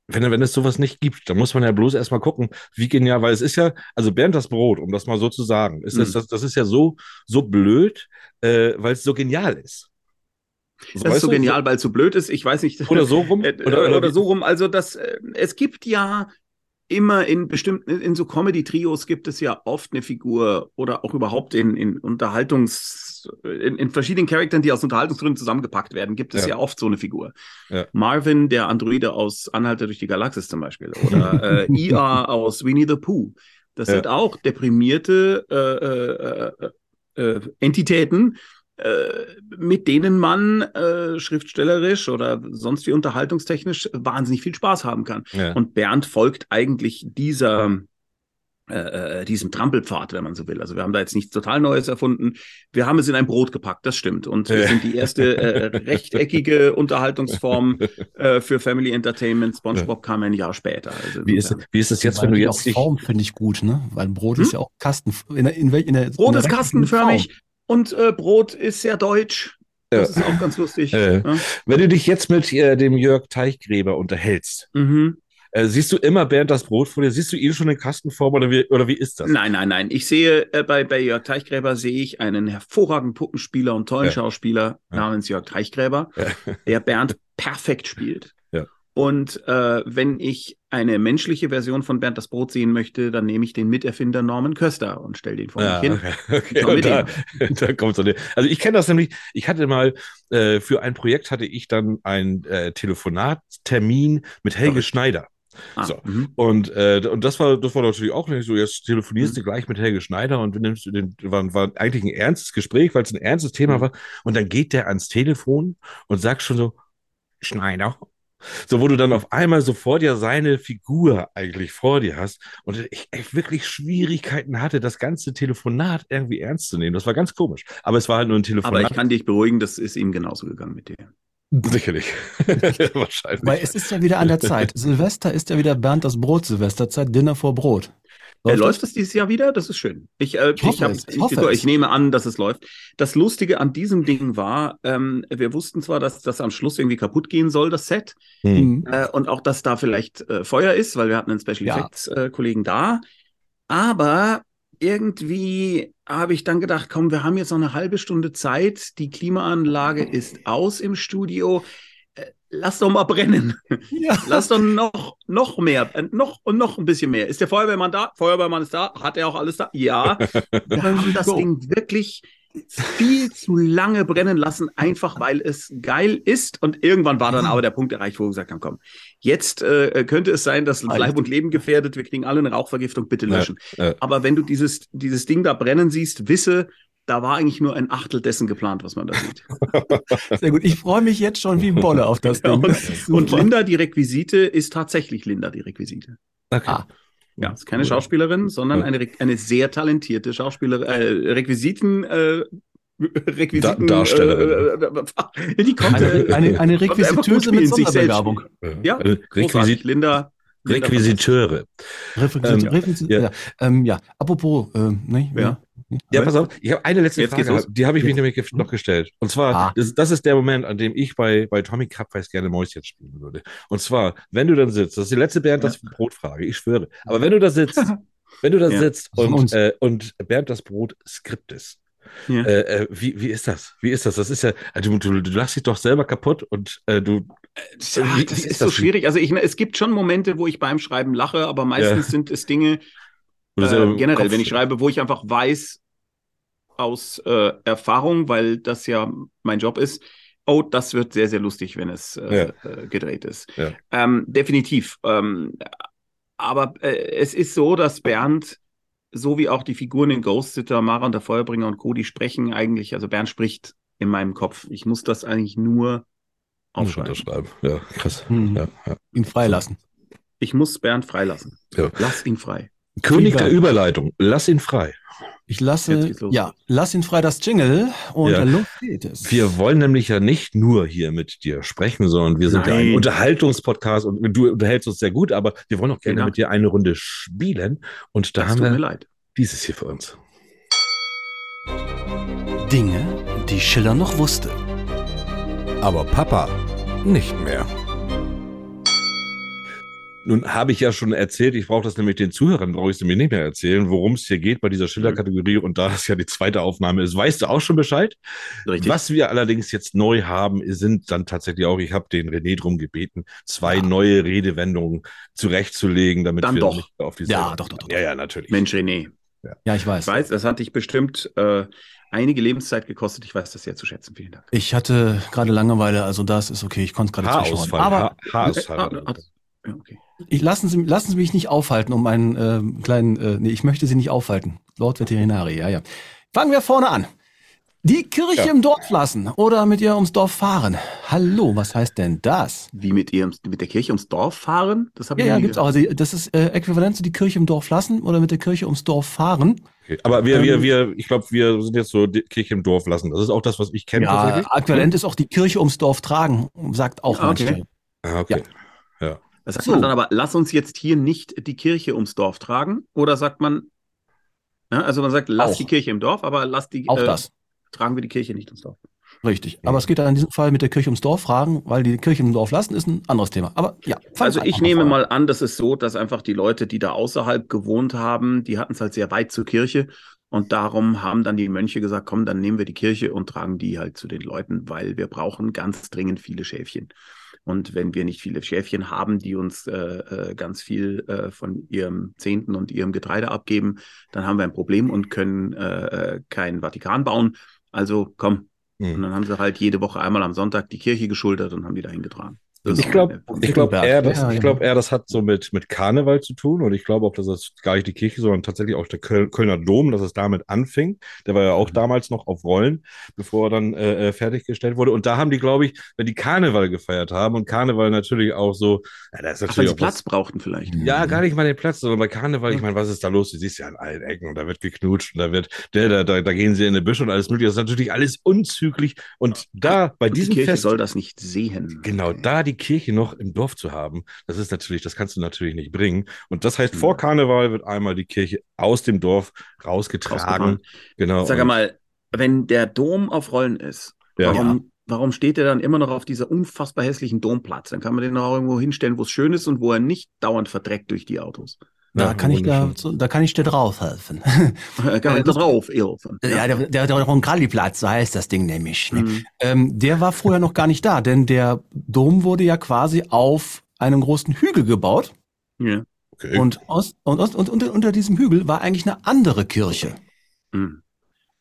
wenn, wenn es sowas nicht gibt, dann muss man ja bloß erstmal gucken, wie genial, weil es ist ja, also Bernd das Brot, um das mal so zu sagen, ist das, Mhm. das, das ist ja so, so blöd, äh, weil es so genial ist. Das weißt ist so genial, weil es so blöd ist. Ich weiß nicht. Oder so rum. [LAUGHS] Äh, Oder, oder, wie- so rum. Also das, äh, es gibt ja immer in bestimmten, in so Comedy-Trios gibt es ja oft eine Figur oder auch überhaupt in, in Unterhaltungs, in, in verschiedenen Charakteren, die aus Unterhaltungsgründen zusammengepackt werden, gibt es ja, Ja. oft so eine Figur. Ja. Marvin, der Androide aus Anhalter durch die Galaxis zum Beispiel. Oder äh, IA [LAUGHS] aus Winnie the Pooh. Das Ja. sind auch deprimierte äh, äh, äh, äh, Entitäten, äh, mit denen man äh, schriftstellerisch oder sonst wie unterhaltungstechnisch wahnsinnig viel Spaß haben kann. ja. Und Bernd folgt eigentlich dieser, äh, äh, diesem Trampelpfad, wenn man so will. Also wir haben da jetzt nichts total Neues erfunden. Wir haben es in ein Brot gepackt, das stimmt. Und wir sind die erste äh, rechteckige [LAUGHS] Unterhaltungsform äh, für Family Entertainment. SpongeBob kam ein Jahr später. Also Wie ist, wie ist es jetzt, Weil wenn du die jetzt Form finde ich gut, ne? Weil Brot ist ja auch Kasten. In der, in, in der, in Brot der ist kastenförmig und äh, Brot ist sehr deutsch. Das Ja. ist auch ganz lustig. Äh. Ja. wenn du dich jetzt mit äh, dem Jörg Teichgräber unterhältst, Mhm. äh, siehst du immer Bernd das Brot vor dir? Siehst du ihn schon in Kastenform oder wie, oder wie ist das? Nein, nein, nein. Ich sehe äh, bei, bei Jörg Teichgräber sehe ich einen hervorragenden Puppenspieler und tollen Ja. Schauspieler namens Jörg Teichgräber, der Bernd perfekt spielt. Und äh, wenn ich eine menschliche Version von Bernd das Brot sehen möchte, dann nehme ich den Miterfinder Norman Köster und stelle den vor Ja, mich hin. okay, [LAUGHS] okay. Da, [LAUGHS] da kommt so eine. Also ich kenne das nämlich, ich hatte mal äh, für ein Projekt hatte ich dann einen äh, Telefonattermin mit Helge Verrückt. Schneider. Ah, So. mhm. Und, äh, und das war, das war natürlich auch nicht so, jetzt telefonierst Mhm. du gleich mit Helge Schneider und nimmst den, war, war eigentlich ein ernstes Gespräch, weil es ein ernstes Thema Mhm. war. Und dann geht der ans Telefon und sagt schon so, Schneider. So, wo du dann auf einmal so vor dir seine Figur eigentlich vor dir hast und ich echt wirklich Schwierigkeiten hatte, das ganze Telefonat irgendwie ernst zu nehmen. Das war ganz komisch. Aber es war halt nur ein Aber Telefonat. ich kann dich beruhigen, das ist ihm genauso gegangen mit dir. Sicherlich. [LAUGHS] Wahrscheinlich. Weil es ist ja wieder an der Zeit. Silvester ist ja wieder Bernd das Brot Silvesterzeit, Dinner vor Brot. Äh, läuft das dieses Jahr wieder? Das ist schön. Ich, äh, Ich ich, hab, es, ich ich, hoffe ich, es. nehme an, dass es läuft. Das Lustige an diesem Ding war, ähm, wir wussten zwar, dass das am Schluss irgendwie kaputt gehen soll, das Set, Hm. Mhm. äh, und auch, dass da vielleicht äh, Feuer ist, weil wir hatten einen Special Ja. Effects äh, Kollegen da. Aber irgendwie habe ich dann gedacht, komm, wir haben jetzt noch eine halbe Stunde Zeit. Die Klimaanlage ist aus im Studio. Äh, lass doch mal brennen. [LAUGHS] Ja. Lass doch noch, noch mehr, äh, noch und noch ein bisschen mehr. Ist der Feuerwehrmann da? Feuerwehrmann ist da. Hat er auch alles da? Ja. [LAUGHS] Wir haben das. Ding wirklich viel zu lange brennen lassen, einfach weil es geil ist. Und irgendwann war dann aber der Punkt erreicht, wo wir gesagt haben, komm, jetzt äh, könnte es sein, dass Leib und Leben gefährdet, wir kriegen alle eine Rauchvergiftung, bitte Ja, löschen. ja. Aber wenn du dieses, dieses Ding da brennen siehst, wisse, da war eigentlich nur ein Achtel dessen geplant, was man da sieht. [LAUGHS] Sehr gut. Ich freue mich jetzt schon wie Bolle auf das [LAUGHS] Ja, Ding. und, ist und super. Linda, die Requisite, ist tatsächlich Linda, die Requisite. Okay. Ah. Ja, ist keine Schauspielerin, sondern Ja. eine, eine sehr talentierte Schauspielerin, äh, Requisiten, äh, Requisiten, Da- Darstellerin. [LAUGHS] Äh, äh, die kommt, Eine, äh, eine, eine Requisitöse mit Sonderbegabung. Ja. Requisit Linda. Requisiteure. Requisi- Ähm, ja. ja. Ähm, ja, apropos, ähm, ne? Ja. Ja, pass auf, ich habe eine letzte Jetzt Frage, die habe ich mich Jetzt. nämlich gef- noch gestellt. Und zwar, Ah. das, das ist der Moment, an dem ich bei, bei Tommy Krabbeis gerne Mäuschen spielen würde. Und zwar, wenn du dann sitzt, das ist die letzte Bernd das Brot-Frage, ich schwöre. Aber wenn du da sitzt, [LAUGHS] wenn du da Ja. sitzt und, äh, und Bernd das Brot Skript ist, Ja. äh, äh, wie, wie ist das? Wie ist das? Das ist ja, also du, du lachst dich doch selber kaputt und äh, du. Ach, wie- das wie ist so schwierig. Also ich, es gibt schon Momente, wo ich beim Schreiben lache, aber meistens Ja. sind es Dinge, du äh, im generell, Kopf- wenn ich schreibe, wo ich einfach weiß aus äh, Erfahrung, weil das ja mein Job ist, oh, das wird sehr, sehr lustig, wenn es äh, äh, gedreht ist. Ja. Ähm, definitiv. Ähm, aber äh, es ist so, dass Bernd, so wie auch die Figuren in Ghost Sitter, Mara und der Feuerbringe und Co., die sprechen eigentlich, also Bernd spricht in meinem Kopf. Ich muss das eigentlich nur aufschreiben. unterschreiben. Ja, krass. Mhm. Ja, ja. Ihn freilassen. Ich muss Bernd freilassen. Ja. Lass ihn frei. König der. Überleitung, lass ihn frei. Ich lasse, ja, lass ihn frei das Jingle und Ja. los geht es. Wir wollen nämlich ja nicht nur hier mit dir sprechen, sondern wir sind ja ein Nein. Unterhaltungspodcast und du unterhältst uns sehr gut, aber wir wollen auch gerne Genau. mit dir eine Runde spielen. Und da Das haben tut mir wir leid. dieses hier für uns. Dinge, die Schiller noch wusste. Aber Papa nicht mehr. Nun habe ich ja schon erzählt, ich brauche das nämlich den Zuhörern, brauche ich es nämlich nicht mehr erzählen, worum es hier geht bei dieser Schiller-Kategorie. Und da das ja die zweite Aufnahme ist, weißt du auch schon Bescheid. Richtig. Was wir allerdings jetzt neu haben, sind dann tatsächlich auch, ich habe den René drum gebeten, zwei neue Redewendungen zurechtzulegen, damit Dann wir doch. nicht auf die Ja, doch, doch, doch. Ja, ja, natürlich. Mensch, René. ja, ich weiß. Ich weiß, das hat dich bestimmt äh, einige Lebenszeit gekostet. Ich weiß das sehr zu schätzen. Vielen Dank. Ich hatte gerade Langeweile, also das ist okay, ich konnte es gerade. Haarausfall. Aber Ha Haarausfall. Ja, okay. ich, lassen, Sie, lassen Sie mich nicht aufhalten, um einen ähm, kleinen, äh, nee, ich möchte Sie nicht aufhalten. Lord Veterinari, ja, ja. Fangen wir vorne an. Die Kirche Ja. im Dorf lassen oder mit ihr ums Dorf fahren. Hallo, was heißt denn das? Wie mit ihr mit der Kirche ums Dorf fahren? Das habe Ja, ich ja, gibt's auch. Also, das ist äh, äquivalent zu die Kirche im Dorf lassen oder mit der Kirche ums Dorf fahren. Okay. Aber wir, wir, Ähm, wir, ich glaube, wir sind jetzt so die Kirche im Dorf lassen. Das ist auch das, was ich kenne Ja, äquivalent ist auch die Kirche ums Dorf tragen, sagt auch Ah, okay. manche. Ah, okay. Das sagt So. man dann aber, lass uns jetzt hier nicht die Kirche ums Dorf tragen. Oder sagt man, ja, also man sagt, lass Auch. die Kirche im Dorf, aber lass die, Auch äh, das. tragen wir die Kirche nicht ums Dorf. Richtig. Aber es geht dann in diesem Fall mit der Kirche ums Dorf fragen, weil die Kirche im Dorf lassen ist ein anderes Thema. Aber ja. Also ich nehme an. mal an, das ist so, dass einfach die Leute, die da außerhalb gewohnt haben, die hatten es halt sehr weit zur Kirche. Und darum haben dann die Mönche gesagt, komm, dann nehmen wir die Kirche und tragen die halt zu den Leuten, weil wir brauchen ganz dringend viele Schäfchen. Und wenn wir nicht viele Schäfchen haben, die uns äh, äh, ganz viel äh, von ihrem Zehnten und ihrem Getreide abgeben, dann haben wir ein Problem und können äh, äh, keinen Vatikan bauen. Also komm. Und Hm. dann haben sie halt jede Woche einmal am Sonntag die Kirche geschultert und haben die dahin getragen. Das Ich glaube, ich glaube eher, das, Ja, ich ja. glaub eher, das hat so mit, mit Karneval zu tun. Und ich glaube auch, dass das gar nicht die Kirche, sondern tatsächlich auch der Köl Kölner Dom, dass es damit anfing. Der war ja auch damals noch auf Rollen, bevor er dann äh, äh, fertiggestellt wurde. Und da haben die, glaube ich, wenn die Karneval gefeiert haben und Karneval natürlich auch so, ja, da ist Ach, weil natürlich sie Platz was, brauchen vielleicht. Ja, gar nicht mal den Platz, sondern bei Karneval, ich meine, was ist da los? Du siehst ja an allen Ecken und da wird geknutscht und da wird, der, da, da, da gehen sie in die Büsche und alles mögliche. Das ist natürlich alles unzüglich. Und da, bei Und die diesem Kirche Fest, soll das nicht sehen. Genau, da die Kirche noch im Dorf zu haben, das ist natürlich, das kannst du natürlich nicht bringen. Und das heißt, vor Karneval wird einmal die Kirche aus dem Dorf rausgetragen. Genau. Sag mal, wenn der Dom auf Rollen ist, Ja. warum, warum steht er dann immer noch auf dieser unfassbar hässlichen Domplatz? Dann kann man den auch irgendwo hinstellen, wo es schön ist und wo er nicht dauernd verdreckt durch die Autos. Da Ja, kann ich da, da kann ich dir [LAUGHS] drauf helfen. Äh, Kann das- da drauf, Ilfen. Ja, der, der, der Roncalli-Platz, so heißt das Ding nämlich. Ne? Mhm. Ähm, der war vorher noch gar nicht da, denn der Dom wurde ja quasi auf einem großen Hügel gebaut. Ja. okay. Und, aus, und, aus, und unter, unter diesem Hügel war eigentlich eine andere Kirche. Mhm.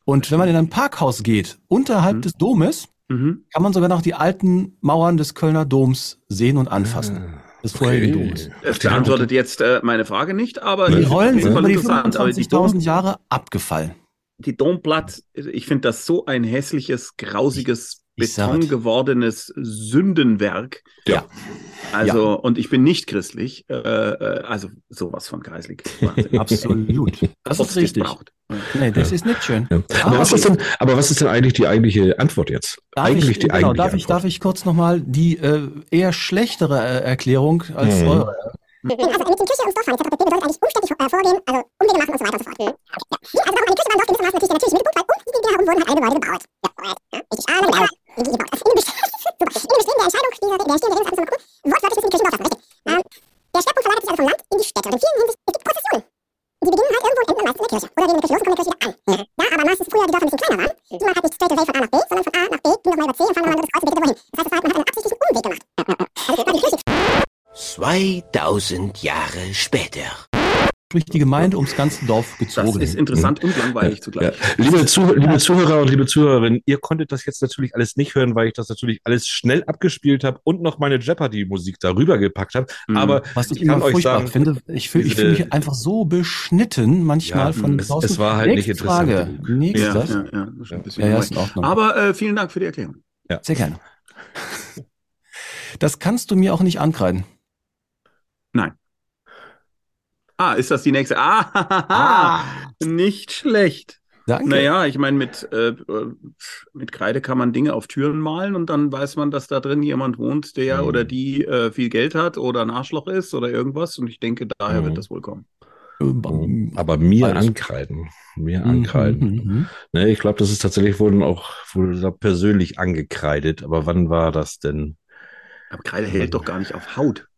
Und wenn man in ein Parkhaus geht, unterhalb Mhm. des Domes, Mhm. kann man sogar noch die alten Mauern des Kölner Doms sehen und anfassen. Des vorherigen okay. Doms. Es beantwortet jetzt äh, meine Frage nicht, aber Die Rollen sind über die interessant. Aber die, 25.000 Dom, Jahre abgefallen. die Domplatz, ich finde das so ein hässliches, grausiges, Beton es. gewordenes Sündenwerk. Ja. Also, und ich bin nicht christlich, äh, äh, also sowas von. Wahnsinn. [LAUGHS] Absolut. Das ist richtig. Nee, das ist nicht schön. Ja. Aber, Ah, was ist denn, aber was ist denn eigentlich die eigentliche Antwort jetzt? Darf eigentlich ich, die genau, eigentliche darf ich, Antwort. darf ich kurz nochmal die äh, eher schlechtere äh, Erklärung als Mhm. eure. Also mit dem Kirche ums Dorf fahren, etc. pp. bedeutet eigentlich umständlich äh, vorgehen, also Umwege machen und so weiter und so fort. Ja. Nee, also warum eine Kirche beim Dorf gewissermaßen natürlich der natürliche Mittelpunkt, weil um die Dinge herum wurden halt alle Gebäude gebaut. Ja. Ja, richtig. Ah, genau. Wie die gebaut. Also in dem Bestehen, super. In dem Bestehen der Entscheidung dieser, der Entstehung der Redens, also mal gucken, wortwörtlich ist die Kirche im Dorf lassen, richtig. Ähm, der Schwerpunkt verlagert sich also vom Land in die Städte. Und in vielen Hinsicht, es gibt Prozessionen. Die beginnen halt irgendwo und enden meistens in der Kirche. Oder gehen in der Kirche los und kommen in der Kirche wieder an. Ja, aber meistens früher die Dörfer ein bisschen kleiner waren, ging man halt nicht straight away von A nach B, sondern von A nach B, ging nochmal über C und fahren nochmal über das Kreuz und bitte wohin. Das heißt, es war halt, man hat einen absichtlichen Umweg gemacht. Also die Kirche 2000 Jahre später. Durch die Gemeinde ums ganze Dorf Das gezogen. ist interessant und langweilig Ja. zugleich. Liebe, Zuh liebe Zuhörer und liebe Zuhörerinnen, ihr konntet das jetzt natürlich alles nicht hören, weil ich das natürlich alles schnell abgespielt habe und noch meine Jeopardy-Musik darüber gepackt habe. Mhm. Aber Was ich ich kann immer euch furchtbar sagen, finde, ich fühle fühl mich einfach so beschnitten manchmal Ja, von es- draußen. es war halt nicht Nächste interessant Frage. Nächstes. ja, Ja, ja, ja, das ist ja. Aber äh, vielen Dank für die Erklärung. Sehr gerne. Das kannst du mir auch nicht ankreiden. Ah, ist das die nächste? Ah, [LAUGHS] nicht schlecht. Danke. Naja, ich meine, mit, äh, mit Kreide kann man Dinge auf Türen malen und dann weiß man, dass da drin jemand wohnt, der Mhm. oder die äh, viel Geld hat oder ein Arschloch ist oder irgendwas. Und ich denke, daher Mhm. wird das wohl kommen. aber mir Alles. ankreiden. Mir Mhm, ankreiden. mhm. Ne, ich glaube, das ist tatsächlich wohl auch wohl da persönlich angekreidet. Aber wann war das denn? Aber Kreide hält doch gar nicht auf Haut.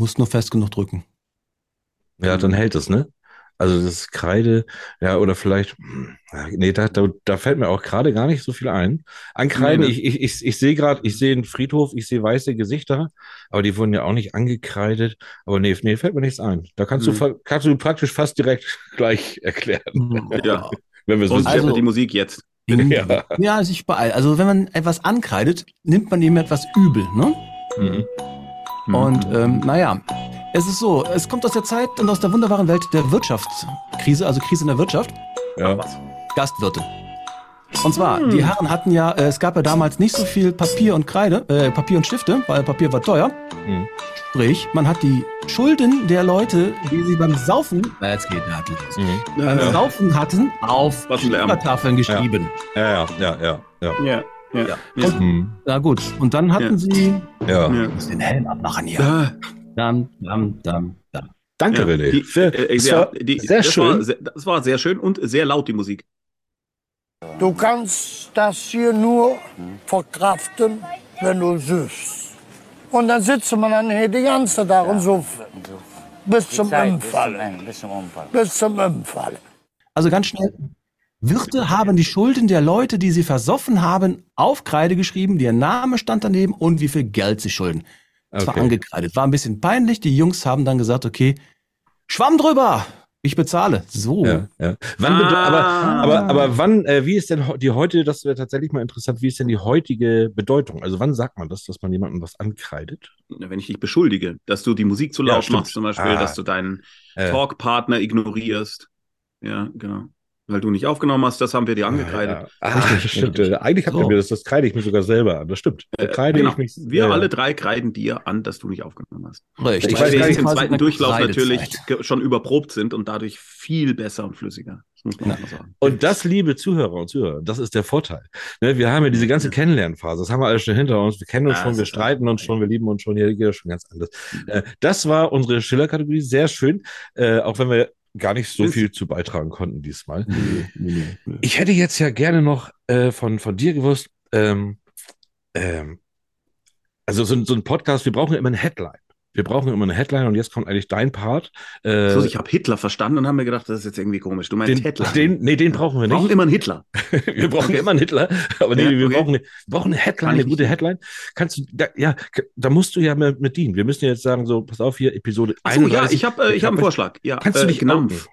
Musst nur fest genug drücken. Ja, dann hält es, ne? Also das ist Kreide, ja, oder vielleicht, nee, da, da, da fällt mir auch gerade gar nicht so viel ein. Ankreiden, Nee, ne? ich, ich, ich, ich sehe gerade, ich sehe einen Friedhof, ich sehe weiße Gesichter, aber die wurden ja auch nicht angekreidet. Aber nee, nee, fällt mir nichts ein. Da kannst du, Hm. fa- kannst du praktisch fast direkt [LAUGHS] gleich erklären, Ja. wenn wir wissen. Also- die Musik jetzt. In, Ja. ja. sich beeilt. Also wenn man etwas ankreidet, nimmt man ihm etwas übel. Ne? Mhm. Und ähm, naja, es ist so, es kommt aus der Zeit und aus der wunderbaren Welt der Wirtschaftskrise, also Krise in der Wirtschaft. Ja. was? Gastwirte. Und zwar, die Herren hatten ja, äh, es gab ja damals nicht so viel Papier und Kreide, äh, Papier und Stifte, weil Papier war teuer. Mhm. Sprich, man hat die Schulden der Leute, die sie beim Saufen, na, jetzt geht der Mhm. beim Saufen hatten, auf. Schiebertafeln geschrieben. Ja, ja, ja, ja, ja. Ja. Ja. Ja. Ja. Mhm. Na gut, und dann hatten Ja. sie, ja. Ja. muss den Helm abmachen hier. Ah. Dam, dam, dam, dam. Danke, Ja, René. die, Sehr, äh, das sehr, war die, sehr das schön. War sehr, das war sehr schön und sehr laut, die Musik. Du kannst das hier nur verkraften, wenn du süßt. Und dann sitzt man dann hier die ganze Tag und so bis zum Umfallen. Bis zum Unfall. Bis zum Umfallen. Also ganz schnell. Wirte haben die Schulden der Leute, die sie versoffen haben, auf Kreide geschrieben, ihr Name stand daneben und wie viel Geld sie schulden. Das war Okay. angekreidet. War ein bisschen peinlich. Die Jungs haben dann gesagt, okay, Schwamm drüber, ich bezahle. So. Ja, ja. Wann bede- Ah. aber, aber, aber wann, äh, wie ist denn die heute, das wäre tatsächlich mal interessant, wie ist denn die heutige Bedeutung? Also wann sagt man das, dass man jemandem was ankreidet? Wenn ich dich beschuldige, dass du die Musik zu Ja, laut stimmt. machst, zum Beispiel, Ah. dass du deinen Äh, Talkpartner ignorierst. Ja, genau. Weil du nicht aufgenommen hast, das haben wir dir angekreidet. Ja, ja. Ah, [LAUGHS] stimmt. Äh, Eigentlich habt ihr So. mir das, das kreide ich mir sogar selber an. Das stimmt. Da kreide Genau. ich mich. Wir ja, alle drei kreiden dir an, dass du nicht aufgenommen hast. Richtig. Ich Weil wir jetzt im zweiten Durchlauf natürlich schon überprobt sind und dadurch viel besser und flüssiger. Das. Und das, liebe Zuhörer und Zuhörer, das ist der Vorteil. Ne, wir haben ja diese ganze Kennenlernphase, das haben wir alles schon hinter uns. Wir kennen uns Ja, schon, wir streiten uns schon, wir lieben uns schon, hier geht das schon ganz anders. Mhm. Äh, das war unsere Schiller-Kategorie, sehr schön, äh, auch wenn wir gar nicht so viel zu beitragen konnten diesmal. Ich hätte jetzt ja gerne noch äh, von, von dir gewusst, ähm, ähm, also so, ein- so ein Podcast, wir brauchen immer eine Headline. Wir brauchen immer eine Headline und jetzt kommt eigentlich dein Part. Äh, So, ich habe Hitler verstanden und habe mir gedacht, das ist jetzt irgendwie komisch. Du meinst den, Hitler. den, nee, den brauchen wir Wir brauchen nicht. immer einen Hitler. [LAUGHS] Wir brauchen immer einen Hitler, aber nee, Ja, wir, okay. brauchen eine, wir brauchen eine Headline, eine gute nicht. Headline. Kannst du, da, ja, da musst du ja mit, mit dienen. Wir müssen jetzt sagen, so, pass auf hier, Episode Achso, ja, 31. ich habe äh, ich hab einen Vorschlag. Ja, Kannst du äh, dich Gnampf.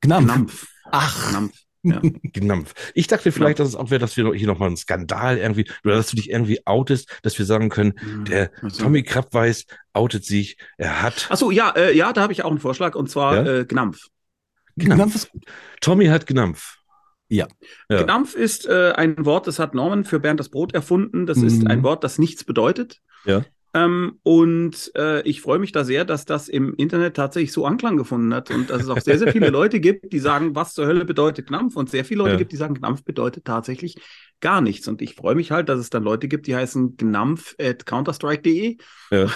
Gnampf. Gnampf. Ach, Gnampf. Ja. Gnampf. [LAUGHS] Ich dachte vielleicht, dass es auch wäre, dass wir hier nochmal einen Skandal irgendwie, oder dass du dich irgendwie outest, dass wir sagen können, der Ach so. Tommy Krabweis outet sich, er hat, Achso, ja, äh, ja, da habe ich auch einen Vorschlag und zwar Ja? äh, Gnampf. Gnampf ist gut. Tommy hat Gnampf. Ja. Gnampf ist äh, ein Wort, das hat Norman für Bernd das Brot erfunden. Das ist Mhm. ein Wort, das nichts bedeutet. Ja. Ähm, und äh, ich freue mich da sehr, dass das im Internet tatsächlich so Anklang gefunden hat und dass es auch sehr, sehr viele [LAUGHS] Leute gibt, die sagen, was zur Hölle bedeutet Gnampf und sehr viele Leute Ja. gibt, die sagen, Gnampf bedeutet tatsächlich gar nichts. Und ich freue mich halt, dass es dann Leute gibt, die heißen gnampf at counterstrike.de. [LAUGHS] Ja.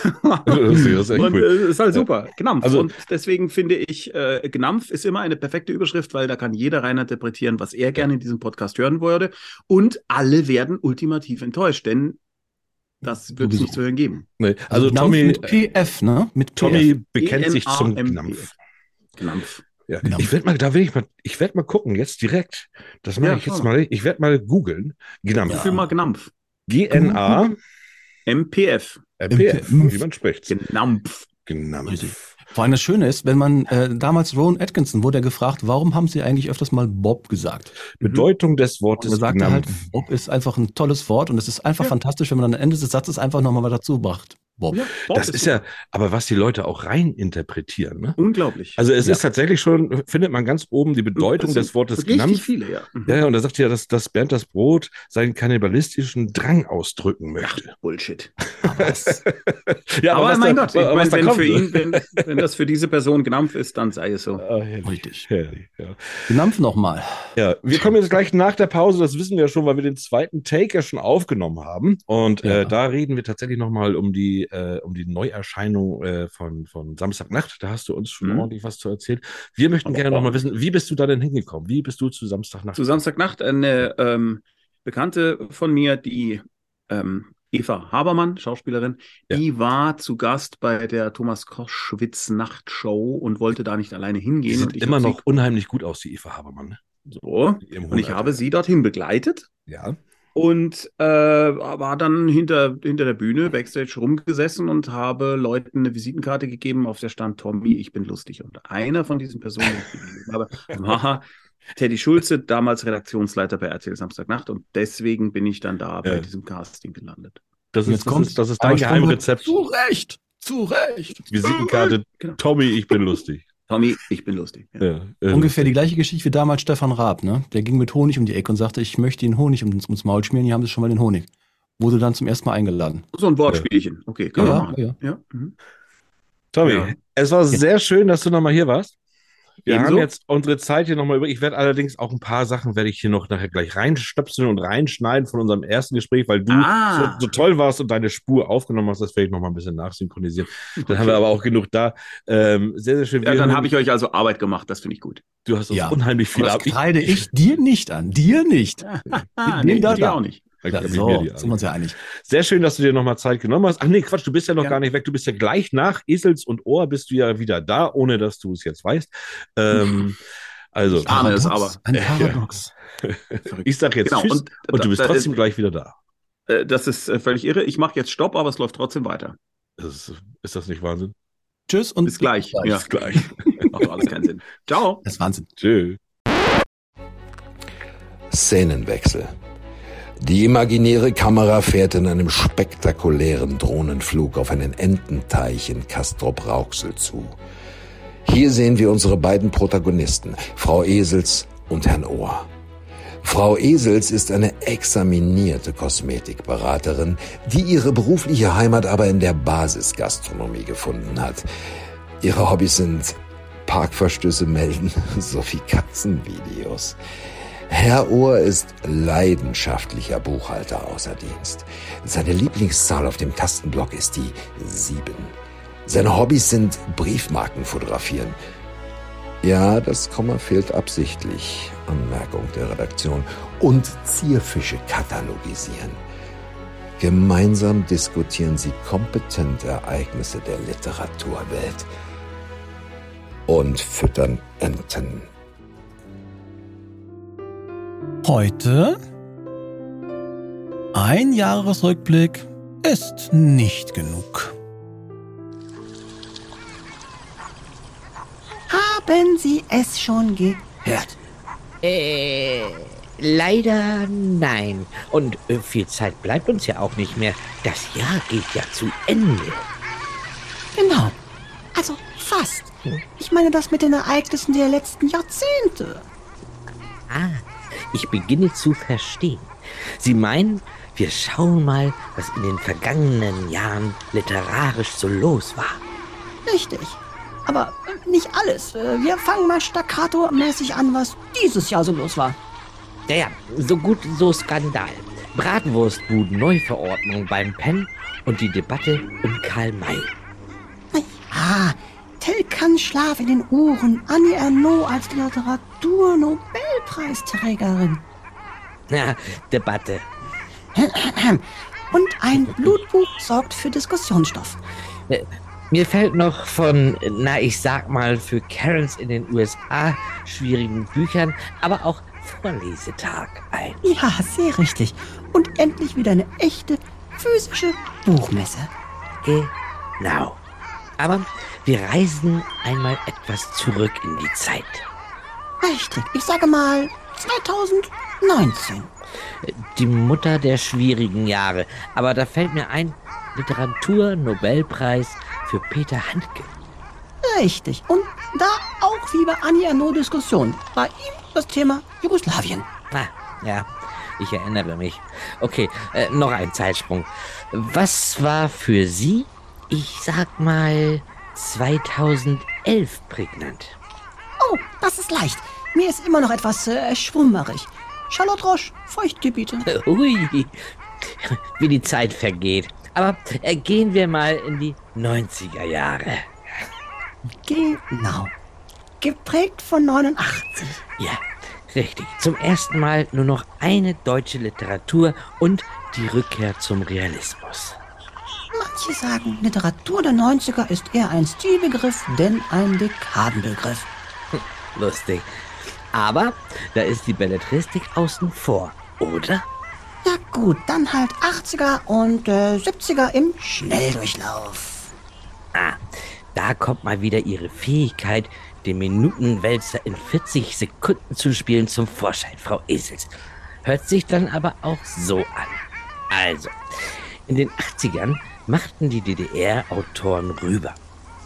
Das ist echt und cool. äh, ist halt super. Gnampf. Also- und deswegen finde ich, äh, Gnampf ist immer eine perfekte Überschrift, weil da kann jeder rein interpretieren, was er gerne in diesem Podcast hören würde. Und alle werden ultimativ enttäuscht, denn das wird es nicht zu hören geben. Nee. Also Gnampf Tommy, mit PF, ne? Mit PF. Tommy bekennt sich zum G-N-A-M-P. Gnampf. Gnampf. Ja. Gnampf. Ich werde mal, da will ich mal, ich werde mal gucken, jetzt direkt. Das mache Ja, ich jetzt mal. Ich werde mal googeln. Gnampf. Fühl mal Gnampf. G-N-A MPF. MPF. wie man spricht. Gnampf. Gnampf. Vor allem das Schöne ist, wenn man äh, damals Rowan Atkinson wurde er gefragt, warum haben sie eigentlich öfters mal Bob gesagt? Bedeutung des Und Wortes er sagte halt. Bob ist einfach ein tolles Wort und es ist einfach fantastisch, wenn man am Ende des Satzes einfach nochmal was dazu bracht. Bob. Ja, Bob Das ist ja, aber was die Leute auch rein interpretieren. Ne? unglaublich. Also es Ja. ist tatsächlich schon, findet man ganz oben die Bedeutung Es des Wortes Richtig Gnampf. viele, ja. Mhm. Ja, und da sagt ja, dass, dass Bernd das Brot seinen kannibalistischen Drang ausdrücken möchte. Bullshit. Was? [LAUGHS] Ja, [LAUGHS] aber was mein da- Gott, ich meine, wenn kommt, für ihn, wenn, wenn das für diese Person Gnampf ist, dann sei es so. Ah, herrlich, Richtig. herrlich, ja. Gnampf nochmal. Ja, wir kommen jetzt gleich nach der Pause, das wissen wir ja schon, weil wir den zweiten Take ja schon aufgenommen haben. Und Ja. äh, da reden wir tatsächlich nochmal um die, äh, um die Neuerscheinung äh, von, von Samstagnacht. Da hast du uns schon Mhm. ordentlich was zu erzählen. Wir möchten gerne nochmal wissen, wie bist du da denn hingekommen? Wie bist du zu Samstagnacht? Zu Samstagnacht eine ähm, Bekannte von mir, die ähm, Eva Habermann, Schauspielerin, Ja. die war zu Gast bei der Thomas Koschwitz Nachtshow und wollte da nicht alleine hingehen. sieht und ich immer noch sie, unheimlich gut aus, die Eva Habermann. Ne? so. Und ich habe sie dorthin begleitet Ja. Und äh, war dann hinter, hinter der Bühne backstage rumgesessen und habe Leuten eine Visitenkarte gegeben, auf der stand Tommy, ich bin lustig. Und einer von diesen Personen, die ich gegeben habe, [LAUGHS] war Teddy Schulze, damals Redaktionsleiter bei RTL Samstagnacht. Und deswegen bin ich dann da bei Ja. diesem Casting gelandet. Das ist, jetzt das kommt's. ist, das ist dein Geheimrezept. Zu Recht. Zu Recht. Visitenkarte. Genau. Tommy, ich bin lustig. Tommy, ich bin lustig. Ja. Ja, äh, Ungefähr die gleiche Geschichte wie damals Stefan Raab, ne? Der ging mit Honig um die Ecke und sagte, ich möchte Ihnen Honig ums, ums Maul schmieren, hier haben Sie schon mal den Honig. Wurde dann zum ersten Mal eingeladen. So ein Wortspielchen. Okay, kann Ja, man machen. ja. Ja. Mhm. Tommy, Ja. es war sehr schön, dass du nochmal hier warst. Wir Ebenso. haben jetzt unsere Zeit hier nochmal über. Ich werde allerdings auch ein paar Sachen werde ich hier noch nachher gleich reinstöpseln und reinschneiden von unserem ersten Gespräch, weil du Ah. so, so toll warst und deine Spur aufgenommen hast. Das werde ich nochmal ein bisschen nachsynchronisieren. Dann haben wir aber auch genug da. Ähm, sehr, sehr schön. Ja, dann habe ich euch also Arbeit gemacht, das finde ich gut. Du hast uns Ja. unheimlich viel das ab. kreide ich dir nicht an. Dir nicht. [LAUGHS] Ah, nee, da. auch nicht. Ja, so, sind wir uns ja einig. Sehr schön, dass du dir nochmal Zeit genommen hast. Ach nee, Quatsch, du bist ja noch Ja. gar nicht weg. Du bist ja gleich nach Esels und Ohr bist du ja wieder da, ohne dass du es jetzt weißt. Ähm, also, Ich ahne es Paradox, aber. Ein Ja. Paradox. [LAUGHS] ich sag jetzt Genau, Tschüss und, und, du bist da- trotzdem gleich wieder da. Äh, das ist äh, völlig irre. Ich mache jetzt Stopp, aber es läuft trotzdem weiter. Das ist, ist das nicht Wahnsinn? Tschüss und Bis gleich. Ja. Bis gleich. [LAUGHS] Macht doch alles keinen Sinn. Ciao. Das ist Wahnsinn. Tschüss. Szenenwechsel. Die imaginäre Kamera fährt in einem spektakulären Drohnenflug auf einen Ententeich in Castrop-Rauxel zu. Hier sehen wir unsere beiden Protagonisten, Frau Esels und Herrn Ohr. Frau Esels ist eine examinierte Kosmetikberaterin, die ihre berufliche Heimat aber in der Basisgastronomie gefunden hat. Ihre Hobbys sind Parkverstöße melden [LAUGHS] sowie Katzenvideos. Herr Ohr ist leidenschaftlicher Buchhalter außer Dienst. Seine Lieblingszahl auf dem Tastenblock ist die 7. Seine Hobbys sind Briefmarken fotografieren. Ja, das Komma fehlt absichtlich. Anmerkung der Redaktion. Und Zierfische katalogisieren. Gemeinsam diskutieren sie kompetent Ereignisse der Literaturwelt. Und füttern Enten. Heute ein Jahresrückblick ist nicht genug. Haben Sie es schon gehört? Äh, leider nein. Und äh, viel Zeit bleibt uns ja auch nicht mehr. Das Jahr geht ja zu Ende. Genau. Also fast. Ich meine das mit den Ereignissen der letzten Jahrzehnte. Ah, ich beginne zu verstehen. Sie meinen, wir schauen mal, was in den vergangenen Jahren literarisch so los war. Richtig. Aber nicht alles. Wir fangen mal staccato-mäßig an, was dieses Jahr so los war. Ja, ja, so gut, so Skandal. Bratwurstbuden Neuverordnung beim Penn und die Debatte um Karl May. Ah, Telkan Schlaf in den Ohren. Annie Ernaux als Literatur-Nobelpreisträgerin. Ja, Debatte. Und ein Blutbuch sorgt für Diskussionsstoff. Äh, Mir fällt noch von, na, ich sag mal, für Karens in den USA schwierigen Büchern, aber auch Vorlesetag ein. Ja, sehr richtig. Und endlich wieder eine echte physische Buchmesse. Genau. Aber wir reisen einmal etwas zurück in die Zeit. Richtig. Ich sage mal 2019. Die Mutter der schwierigen Jahre. Aber da fällt mir ein, Literatur-Nobelpreis für Peter Handke. Richtig. Und da auch wie bei Annie Arnaud Diskussion. Bei ihm das Thema Jugoslawien. Ah, ja, ich erinnere mich. Okay, äh, noch ein Zeitsprung. Was war für Sie, ich sag mal, 2011 prägnant? Oh, das ist leicht. Mir ist immer noch etwas äh, schwummerig. Charlotte Roche, Feuchtgebiete. [LAUGHS] Ui, wie die Zeit vergeht. Aber äh, gehen wir mal in die 90er Jahre. Genau. Geprägt von 89. Ja, richtig. Zum ersten Mal nur noch eine deutsche Literatur und die Rückkehr zum Realismus. Manche sagen, Literatur der 90er ist eher ein Stilbegriff, denn ein Dekadenbegriff. Lustig. Aber da ist die Belletristik außen vor, oder? Ja gut, dann halt 80er und äh, 70er im Schnelldurchlauf. Ah, da kommt mal wieder ihre Fähigkeit, den Minutenwälzer in 40 Sekunden zu spielen zum Vorschein, Frau Esels. Hört sich dann aber auch so an. Also, in den 80ern machten die DDR-Autoren rüber.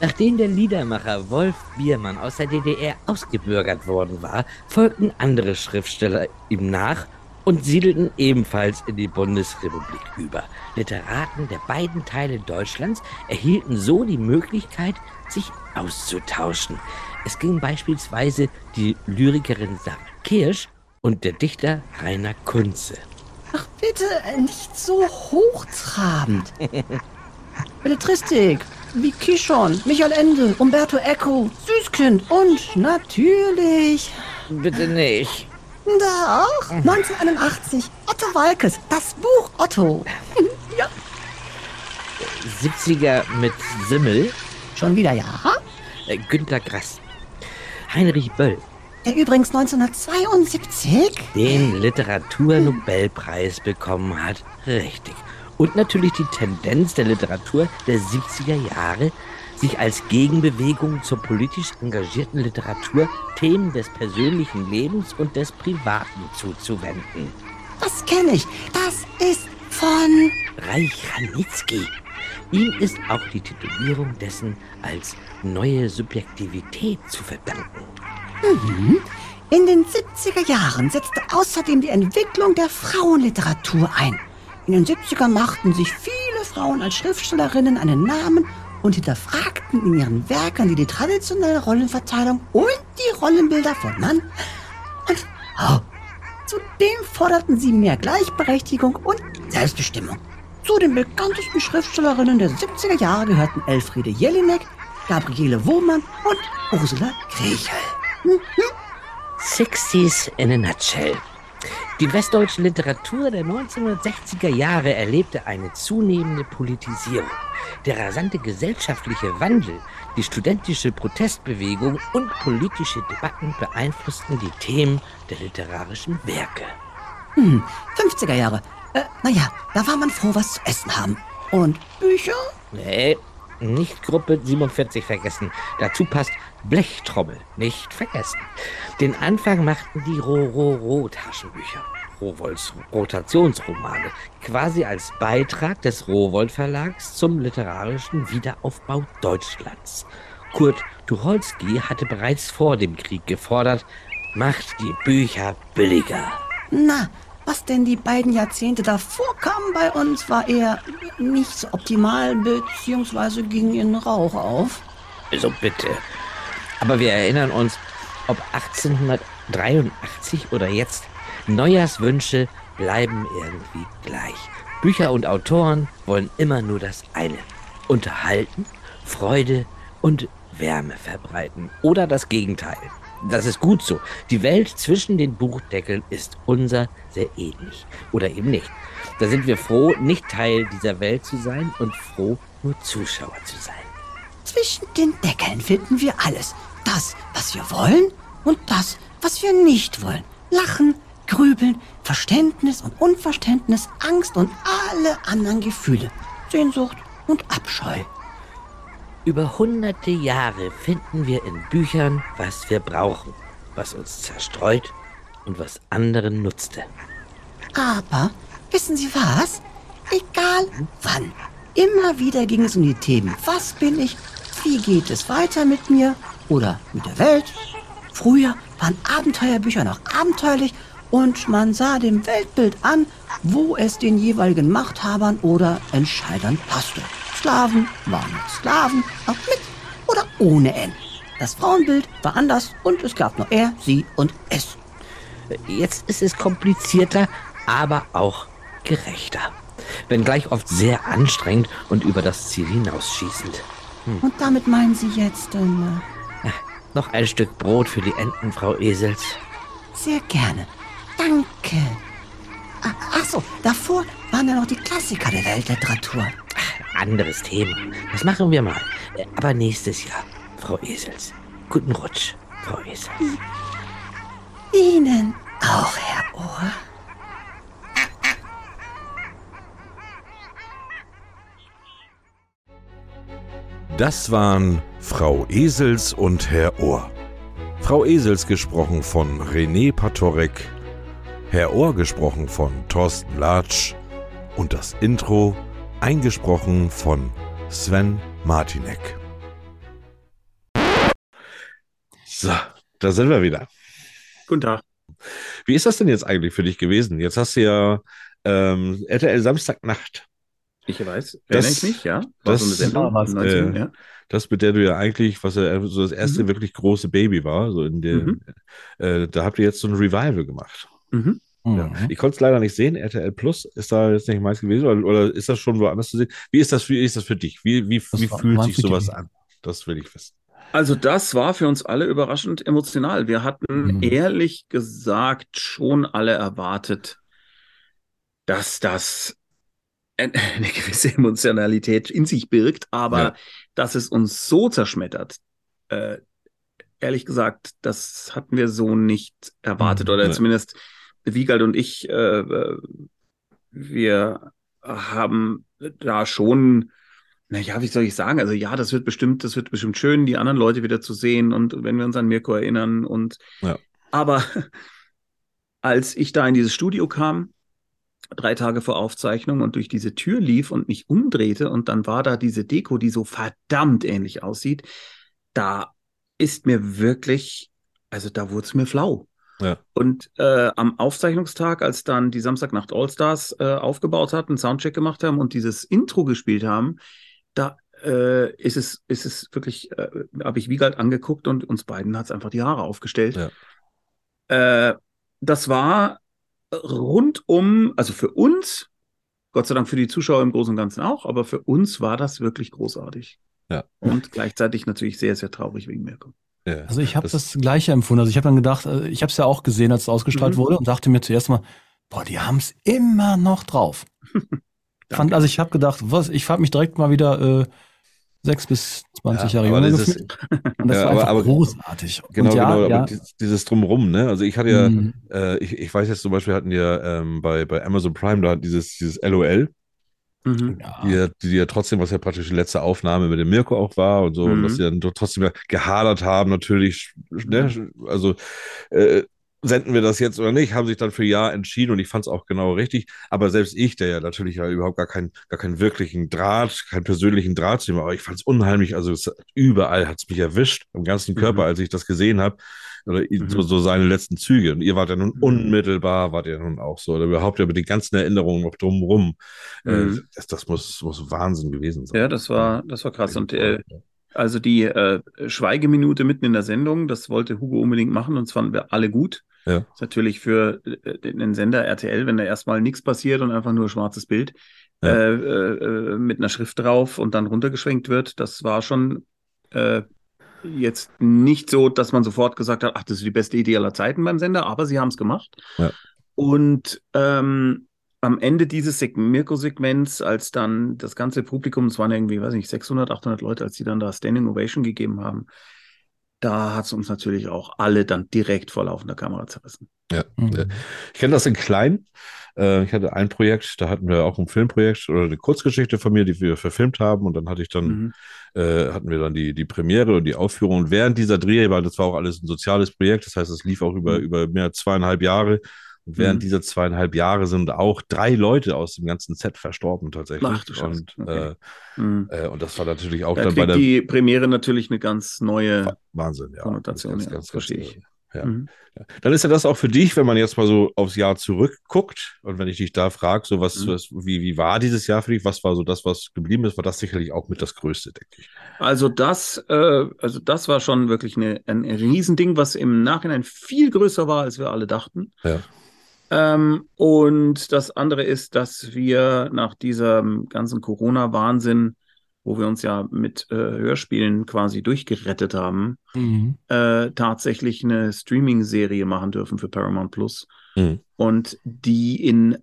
Nachdem der Liedermacher Wolf Biermann aus der DDR ausgebürgert worden war, folgten andere Schriftsteller ihm nach und siedelten ebenfalls in die Bundesrepublik über. Literaten der beiden Teile Deutschlands erhielten so die Möglichkeit, sich auszutauschen. Es ging beispielsweise die Lyrikerin Sarah Kirsch und der Dichter Rainer Kunze. Ach bitte, nicht so hochtrabend. [LAUGHS] Belletristik, wie Kishon, Michael Ende, Umberto Eco, Süßkind und natürlich... Bitte nicht. Doch, 1981, Otto Walkes, das Buch Otto. [LAUGHS] ja. 70er mit Simmel, Schon wieder ja? äh, Günter Grass, Heinrich Böll, Der übrigens 1972 den Literaturnobelpreis bekommen hat. Richtig. Und natürlich die Tendenz der Literatur der 70er Jahre, sich als Gegenbewegung zur politisch engagierten Literatur Themen des persönlichen Lebens und des Privaten zuzuwenden. Das kenne ich. Das ist von... Reich Ranitzky. Ihm ist auch die Titulierung dessen als neue Subjektivität zu verdanken. Mhm. In den 70er Jahren setzte außerdem die Entwicklung der Frauenliteratur ein. In den 70ern machten sich viele Frauen als Schriftstellerinnen einen Namen und hinterfragten in ihren Werken die traditionelle Rollenverteilung und die Rollenbilder von Mann und Frau. Zudem forderten sie mehr Gleichberechtigung und Selbstbestimmung. Zu den bekanntesten Schriftstellerinnen der 70er Jahre gehörten Elfriede Jelinek, Gabriele Wohmann und Ursula Krechel. Mhm. 60s in a nutshell. Die westdeutsche Literatur der 1960er Jahre erlebte eine zunehmende Politisierung. Der rasante gesellschaftliche Wandel, die studentische Protestbewegung und politische Debatten beeinflussten die Themen der literarischen Werke. Hm, 50er Jahre. Äh, naja, da war man froh, was zu essen haben. Und Bücher? Nee, nicht Gruppe 47 vergessen. Dazu passt Blechtrommel, nicht vergessen. Den Anfang machten die Ro-Ro-Ro-Taschenbücher. Rowohls Rotationsromane, quasi als Beitrag des Rowohlt Verlags zum literarischen Wiederaufbau Deutschlands. Kurt Tucholsky hatte bereits vor dem Krieg gefordert, macht die Bücher billiger. Na, was denn die beiden Jahrzehnte davor kamen bei uns, war eher nicht so optimal, beziehungsweise ging in Rauch auf. Also bitte. Aber wir erinnern uns, ob 1883 oder jetzt, Neujahrswünsche bleiben irgendwie gleich. Bücher und Autoren wollen immer nur das eine. Unterhalten, Freude und Wärme verbreiten. Oder das Gegenteil. Das ist gut so. Die Welt zwischen den Buchdeckeln ist unser sehr ähnlich. Oder eben nicht. Da sind wir froh, nicht Teil dieser Welt zu sein und froh, nur Zuschauer zu sein. Zwischen den Deckeln finden wir alles. Das, was wir wollen und das, was wir nicht wollen. Lachen, Grübeln, Verständnis und Unverständnis, Angst und alle anderen Gefühle. Sehnsucht und Abscheu. Über hunderte Jahre finden wir in Büchern, was wir brauchen, was uns zerstreut und was anderen nutzte. Aber, wissen Sie was? Egal wann. Immer wieder ging es um die Themen. Was bin ich? Wie geht es weiter mit mir? Oder mit der Welt? Früher waren Abenteuerbücher noch abenteuerlich und man sah dem Weltbild an, wo es den jeweiligen Machthabern oder Entscheidern passte. Sklaven waren Sklaven, ob mit oder ohne N. Das Frauenbild war anders und es gab nur er, sie und es. Jetzt ist es komplizierter, aber auch gerechter. Wenngleich oft sehr anstrengend und über das Ziel hinausschießend. Und damit meinen Sie jetzt, ähm, Noch ein Stück Brot für die Enten, Frau Esels. sehr gerne. Danke. Ah, Ach so, davor waren ja noch die Klassiker der Weltliteratur. Anderes Thema. Das machen wir mal. Äh, Aber nächstes Jahr, Frau Esels. Guten Rutsch, Frau Esels. Ihnen auch, Herr Ohr. Das waren Frau Esels und Herr Ohr. Frau Esels gesprochen von René Patorek, Herr Ohr gesprochen von Thorsten Latsch und das Intro eingesprochen von Sven Martinek. So, da sind wir wieder. Guten Tag. Wie ist das denn jetzt eigentlich für dich gewesen? Jetzt hast du ja ähm, RTL Samstagnacht. Ich weiß, Das- erinnere ich mich, ja. War das- so eine Sendung, Ja, was, 19, äh, ja. Das, mit der du ja eigentlich, was ja so das erste Mhm. wirklich große Baby war, so in dem, Mhm. äh, da habt ihr jetzt so ein Revival gemacht. Mhm. Ja. Mhm. Ich konnte es leider nicht sehen. RTL Plus ist da jetzt nicht meins gewesen oder, oder ist das schon woanders zu sehen? Wie ist das für, wie ist das für dich? Wie, wie, Das wie war- fühlt sich sowas an? Das will ich wissen. Also das war für uns alle überraschend emotional. Wir hatten Mhm. ehrlich gesagt schon alle erwartet, dass das ein- [LAUGHS] eine gewisse Emotionalität in sich birgt, aber Ja. dass es uns so zerschmettert, äh, ehrlich gesagt, das hatten wir so nicht erwartet Mhm. oder Ja. zumindest Wiegald und ich, äh, äh, wir haben da schon naja, wie soll ich sagen? Also ja, das wird bestimmt, das wird bestimmt schön, die anderen Leute wieder zu sehen und wenn wir uns an Mirko erinnern und Ja. aber [LAUGHS] als ich da in dieses Studio kam, drei Tage vor Aufzeichnung und durch diese Tür lief und mich umdrehte und dann war da diese Deko, die so verdammt ähnlich aussieht, da ist mir wirklich, also da wurde es mir flau. Ja. Und äh, am Aufzeichnungstag, als dann die Samstagnacht Allstars äh, aufgebaut hatten, einen Soundcheck gemacht haben und dieses Intro gespielt haben, da äh, ist es, ist es wirklich, äh, habe ich Wiegald angeguckt und uns beiden hat es einfach die Haare aufgestellt. Ja. Äh, das war rundum, also für uns, Gott sei Dank für die Zuschauer im Großen und Ganzen auch, aber für uns war das wirklich großartig. Ja. Und gleichzeitig natürlich sehr, sehr traurig wegen Mirko. Ja. Also ich habe Das- das, Gleiche empfunden. Also ich habe dann gedacht, äh, ich habe es ja auch gesehen, als es ausgestrahlt Mhm. wurde und dachte mir zuerst mal, boah, die haben es immer noch drauf. [LAUGHS] Fand, also ich habe gedacht, was, ich habe mich direkt mal wieder äh, sechs bis 20 Ja, Jahre jünger gefühlt. Und [LAUGHS] das Ja, war aber- einfach aber- großartig. Genau, und ja, genau, ja, aber dieses, Drumrum, ne? Also ich hatte ja, Mhm. äh, ich, ich weiß jetzt zum Beispiel hatten ja ähm, bei, bei Amazon Prime, da hat dieses, dieses LOL, Mhm. ja. die, ja- die ja trotzdem, was ja praktisch die letzte Aufnahme mit dem Mirko auch war und so, und Mhm. dass sie dann doch trotzdem ja gehadert haben, natürlich, ne? Also äh, senden wir das jetzt oder nicht, haben sich dann für Ja entschieden und ich fand es auch genau richtig. Aber selbst ich, der ja natürlich ja überhaupt gar keinen, gar keinen wirklichen Draht, keinen persönlichen Draht zu ihm, aber ich fand es unheimlich. Also es, überall hat es mich erwischt, am ganzen Körper, Mhm. als ich das gesehen habe. Oder Mhm. so, so seine letzten Züge. Und ihr wart ja nun Mhm. unmittelbar, wart ihr nun auch so. Oder überhaupt ja mit den ganzen Erinnerungen noch drumherum. Äh, Mhm. das, das muss, muss Wahnsinn gewesen sein. Ja, das war, das war krass. Und äh, also die äh, Schweigeminute mitten in der Sendung, das wollte Hugo unbedingt machen und das fanden wir alle gut. Ja. Ist natürlich für äh, den Sender RTL, wenn da erstmal nichts passiert und einfach nur schwarzes Bild Ja. äh, äh, mit einer Schrift drauf und dann runtergeschwenkt wird, das war schon äh, jetzt nicht so, dass man sofort gesagt hat, ach, das ist die beste Idee aller Zeiten beim Sender, aber sie haben es gemacht. Ja. Und ähm, am Ende dieses Seg Mirko-Segments, als dann das ganze Publikum, es waren irgendwie, weiß nicht, 600, 800 Leute, als die dann da Standing Ovation gegeben haben, da hat es uns natürlich auch alle dann direkt vor laufender Kamera zerrissen. Ja. Mhm. Ich kenne das in klein. Äh, ich hatte ein Projekt, da hatten wir auch ein Filmprojekt oder eine Kurzgeschichte von mir, die wir verfilmt haben. Und dann hatte ich dann, Mhm. äh, hatten wir dann die, die Premiere und die Aufführung. Und während dieser Dreh, weil das war auch alles ein soziales Projekt, das heißt, es lief auch über, Mhm. über mehr als zweieinhalb Jahre. Und während Mhm. dieser zweieinhalb Jahre sind auch drei Leute aus dem ganzen Set verstorben tatsächlich. Ach du und, Okay. Mhm. äh, äh, und das war natürlich auch Da dann bei der die Premiere natürlich eine ganz neue Wahnsinn, ja. Konnotation, Ganz, ja, ganz, verstehe äh, ich. Ja. Mhm. Dann ist ja das auch für dich, wenn man jetzt mal so aufs Jahr zurückguckt und wenn ich dich da frage, so was, Mhm. was wie, wie war dieses Jahr für dich? Was war so das, was geblieben ist? War das sicherlich auch mit das Größte, denke ich. Also das, äh, also das war schon wirklich eine, ein Riesending, was im Nachhinein viel größer war, als wir alle dachten. Ja. Ähm, und das andere ist, dass wir nach diesem ganzen Corona-Wahnsinn, wo wir uns ja mit äh, Hörspielen quasi durchgerettet haben, Mhm. äh, tatsächlich eine Streaming-Serie machen dürfen für Paramount Plus. Mhm. Und die in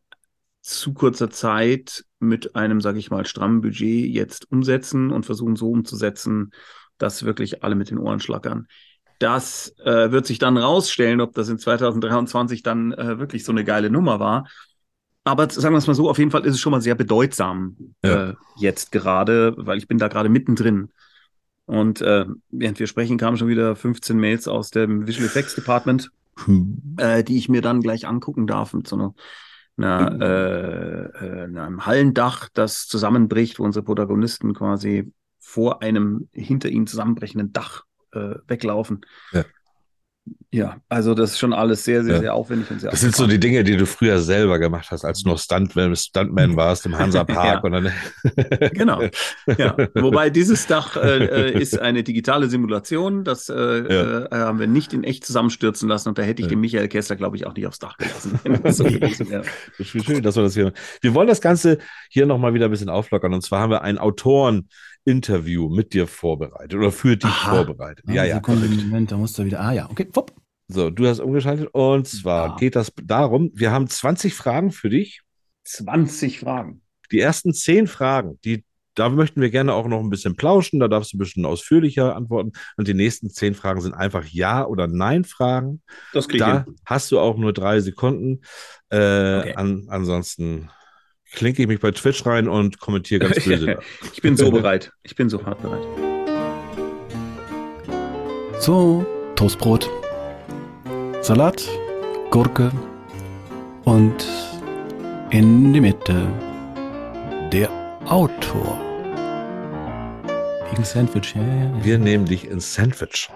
zu kurzer Zeit mit einem, sage ich mal, strammen Budget jetzt umsetzen und versuchen so umzusetzen, dass wirklich alle mit den Ohren schlackern. Das äh, wird sich dann rausstellen, ob das in 2023 dann äh, wirklich so eine geile Nummer war. Aber sagen wir es mal so, auf jeden Fall ist es schon mal sehr bedeutsam Ja. äh, jetzt gerade, weil ich bin da gerade mittendrin. Und äh, während wir sprechen, kamen schon wieder 15 Mails aus dem Visual Effects Department, äh, die ich mir dann gleich angucken darf mit so einer, einer, äh, äh, einem Hallendach, das zusammenbricht, wo unsere Protagonisten quasi vor einem hinter ihnen zusammenbrechenden Dach äh, weglaufen. Ja. Ja, also das ist schon alles sehr, sehr, Ja. sehr aufwendig und sehr Das sind so die Dinge, die du früher selber gemacht hast, als du noch Stuntman, Stuntman warst im Hansapark [LAUGHS] und dann. [LAUGHS] Genau. Ja. Wobei dieses Dach äh, äh, ist eine digitale Simulation. Das äh, äh, haben wir nicht in echt zusammenstürzen lassen. Und da hätte ich den Michael Kessler, glaube ich, auch nicht aufs Dach gelassen. [LAUGHS] so schön, dass wir das hier. Wir wollen das Ganze hier nochmal wieder ein bisschen auflockern. Und zwar haben wir ein Autoren-Interview mit dir vorbereitet oder für dich Aha. vorbereitet. Ja, ja. Sekunde, Moment, da musst du wieder. Ah ja, okay. Wupp. So, du hast umgeschaltet. Und zwar Ja. geht das darum, wir haben 20 Fragen für dich. 20 Fragen. Die ersten 10 Fragen, die, da möchten wir gerne auch noch ein bisschen plauschen. Da darfst du ein bisschen ausführlicher antworten. Und die nächsten 10 Fragen sind einfach Ja- oder Nein-Fragen. Das kriege ich Da hin. hast du auch nur drei Sekunden. Äh, Okay. an, ansonsten klinke ich mich bei Twitch rein und kommentiere ganz böse. [LAUGHS] Ich bin so bereit. Ich bin so hart bereit. So, Toastbrot, Salat, Gurke und in die Mitte der Autor. Wegen Sandwich, ja, ja, ja. Wir nehmen dich ins Sandwich.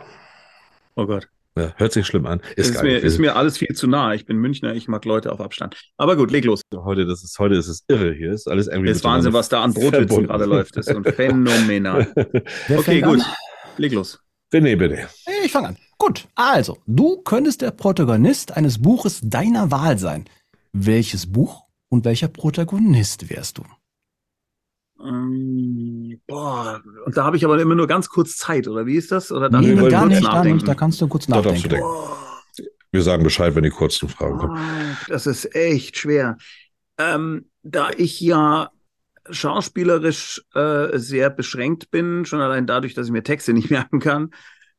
Oh Gott. Ja, hört sich schlimm an. Ist, Ist, mir, ist mir alles viel zu nah. Ich bin Münchner, ich mag Leute auf Abstand. Aber gut, leg los. heute, das ist, heute ist es irre hier. Ist alles irgendwie Das ist Wahnsinn, was da an Brotwitzen gerade läuft. Das ist und [LAUGHS] phänomenal. Okay, gut. an? Leg los. René, bitte. Ich fange an. Gut, also, du könntest der Protagonist eines Buches deiner Wahl sein. Welches Buch und welcher Protagonist wärst du? Ähm, boah, und da habe ich aber immer nur ganz kurz Zeit, oder wie ist das? Oder darf Nee, gar nicht, gar nachdenken? nicht. Da kannst du kurz Da darfst du nachdenken. denken. Wir sagen Bescheid, wenn die kurzen Fragen kommen. Das ist echt schwer. Ähm, da ich ja schauspielerisch äh, sehr beschränkt bin, schon allein dadurch, dass ich mir Texte [LAUGHS] nicht merken kann,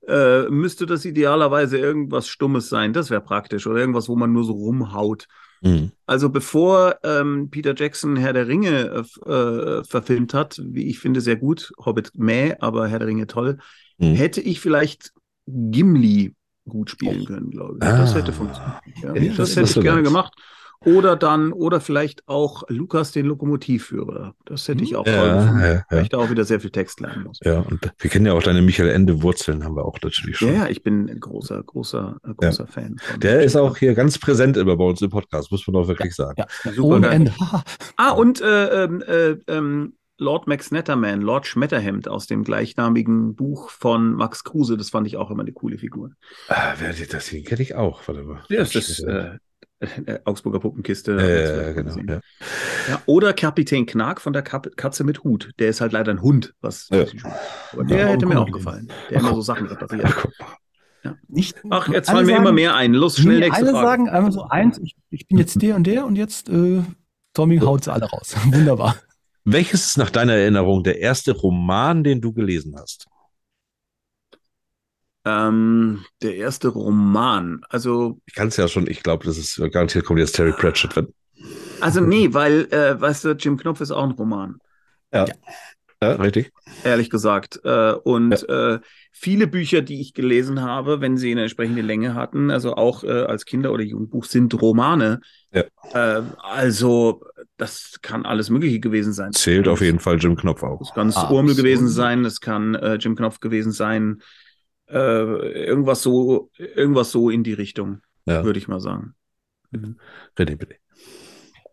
äh, müsste das idealerweise irgendwas Stummes sein. Das wäre praktisch. Oder irgendwas, wo man nur so rumhaut. Mhm. Also bevor ähm, Peter Jackson Herr der Ringe äh, äh, verfilmt hat, wie ich finde, sehr gut, Hobbit mäh, aber Herr der Ringe toll, Mhm. hätte ich vielleicht Gimli gut spielen können, glaube ich. Das Ah. hätte funktioniert. Ja, Ja, das, das- hätte das ich gerne gemacht. Oder dann, oder vielleicht auch Lukas, den Lokomotivführer. Das hätte ich auch toll Ja, gefunden, ja, weil ja. ich da auch wieder sehr viel Text lernen muss. Ja, und wir kennen ja auch deine Michael Ende Wurzeln, haben wir auch natürlich schon. ja, ich bin ein großer, großer, äh, großer Fan. Von Der ist auch hier ganz präsent immer bei uns im Podcast, muss man auch wirklich sagen. Ja, Super ohne. Ende. [LAUGHS] Ah, und äh, ähm, äh, ähm, Lord Max Netterman, Lord Schmetterhemd aus dem gleichnamigen Buch von Max Kruse, das fand ich auch immer eine coole Figur. Ah, wer, das hier kenne ich auch. Warte mal. Ja, das ist äh, äh, Augsburger Puppenkiste. Man genau. Ja. Ja, oder Kapitän Knark von der Kap Katze mit Hut. Der ist halt leider ein Hund, was Ja. aber der Ja, hätte mir auch gefallen. Der immer so Sachen repariert. Ach. Nicht, Ach, jetzt alle fallen mir sagen- immer mehr ein. Los, schnell Nee, nächste alle Frage. sagen einmal so eins, ich, ich bin jetzt der und der und jetzt äh, Tommy haut sie alle raus. [LAUGHS] Wunderbar. Welches ist nach deiner Erinnerung der erste Roman, den du gelesen hast? Ähm, der erste Roman. Also, Ich kann es ja schon, ich glaube, das ist garantiert kommt jetzt Terry Pratchett. Wenn, also nee, weil, äh, weißt du, Jim Knopf ist auch ein Roman. ja. ja, richtig. ehrlich gesagt. Äh, und äh, viele Bücher, die ich gelesen habe, wenn sie eine entsprechende Länge hatten, also auch äh, als Kinder- oder Jugendbuch, sind Romane. Ja. Also, das kann alles Mögliche gewesen sein. Zählt auf jeden Fall Jim Knopf auch. Es kann Absolut. Urmel gewesen sein, es kann Jim Knopf gewesen sein. Äh, irgendwas so, irgendwas so in die Richtung, Ja. würde ich mal sagen. René, bitte.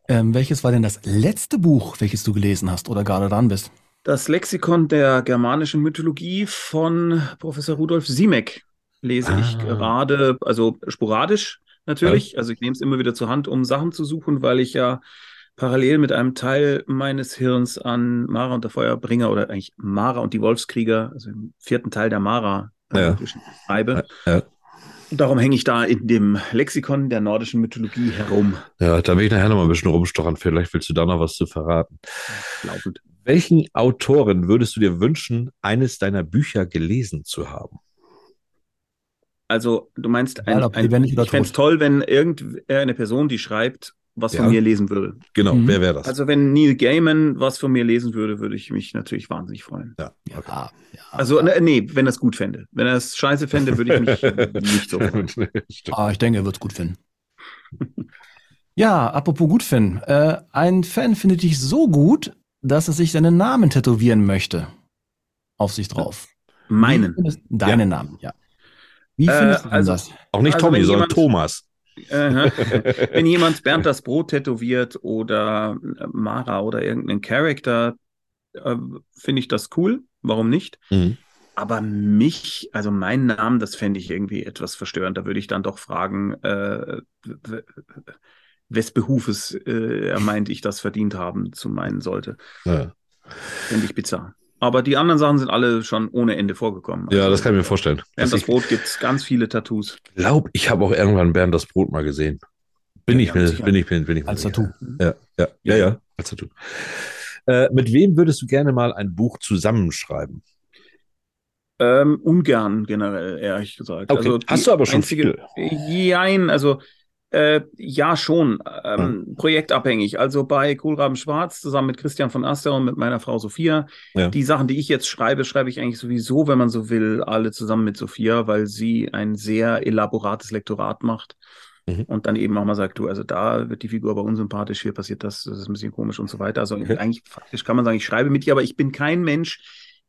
Ähm, welches war denn das letzte Buch, welches du gelesen hast oder gerade dran bist? Das Lexikon der germanischen Mythologie von Professor Rudolf Siemek lese ich Ah. gerade, also sporadisch natürlich. Also ich nehme es immer wieder zur Hand, um Sachen zu suchen, weil ich ja parallel mit einem Teil meines Hirns an Mara und der Feuerbringer oder eigentlich Mara und die Wolfskrieger, also im vierten Teil der Mara, Ja. schreibe. Ja. Darum hänge ich da in dem Lexikon der nordischen Mythologie herum, Ja, da will ich nachher noch mal ein bisschen rumstochern. Vielleicht willst du da noch was zu verraten. laufend. Welchen Autoren würdest du dir wünschen, eines deiner Bücher gelesen zu haben? Also, du meinst, ein, ein, ich fände es toll, wenn irgendeine Person, die schreibt, was Ja. von mir lesen würde. Genau, Mhm. wer wäre das? Also, wenn Neil Gaiman was von mir lesen würde, würde ich mich natürlich wahnsinnig freuen. ja, Ja, okay. ja. Also, ne, nee, wenn er es gut fände. Wenn er es scheiße fände, würde ich mich [LAUGHS] nicht so freuen. [LAUGHS] Stimmt. Ah, ich denke, er wird es gut finden. ja, apropos gut finden. Äh, ein Fan findet dich so gut, dass er sich seinen Namen tätowieren möchte. Auf sich drauf. Meinen. Deinen Namen, ja. Wie Äh, findest du denn also- das? Auch nicht Also Tommy, sondern jemand- Thomas. [LAUGHS] Wenn jemand Bernd das Brot tätowiert oder äh, Mara oder irgendeinen Charakter, äh, finde ich das cool. Warum nicht? Mhm. Aber mich, also meinen Namen, das fände ich irgendwie etwas verstörend. Da würde ich dann doch fragen, äh, wes Behufes äh, er meint, ich das verdient haben zu meinen sollte. Ja. Fände ich bizarr. Aber die anderen Sachen sind alle schon ohne Ende vorgekommen. ja, Also, das kann ich mir vorstellen. Bernd das Brot gibt es ganz viele Tattoos. ich glaube, ich habe auch irgendwann Bernd das Brot mal gesehen. Bin Ja, ich ja, mir, bin ich mir, bin ich mir Als. Tattoo. Ja, ja, ja, ja, als Tattoo. Äh, mit wem würdest du gerne mal ein Buch zusammenschreiben? Ähm, ungern generell, ehrlich gesagt. Okay. Also Hast du aber schon einzige, Jein, also äh, ja schon, ähm, Hm. projektabhängig. Also bei Kohlraben Schwarz zusammen mit Christian von Aster und mit meiner Frau Sophia. Ja. Die Sachen, die ich jetzt schreibe, schreibe ich eigentlich sowieso, wenn man so will, alle zusammen mit Sophia, weil sie ein sehr elaborates Lektorat macht. Mhm. Und dann eben auch mal sagt, du, also da wird die Figur aber unsympathisch, hier passiert das, das ist ein bisschen komisch und so weiter. Also eigentlich faktisch kann man sagen, ich schreibe mit ihr, aber ich bin kein Mensch,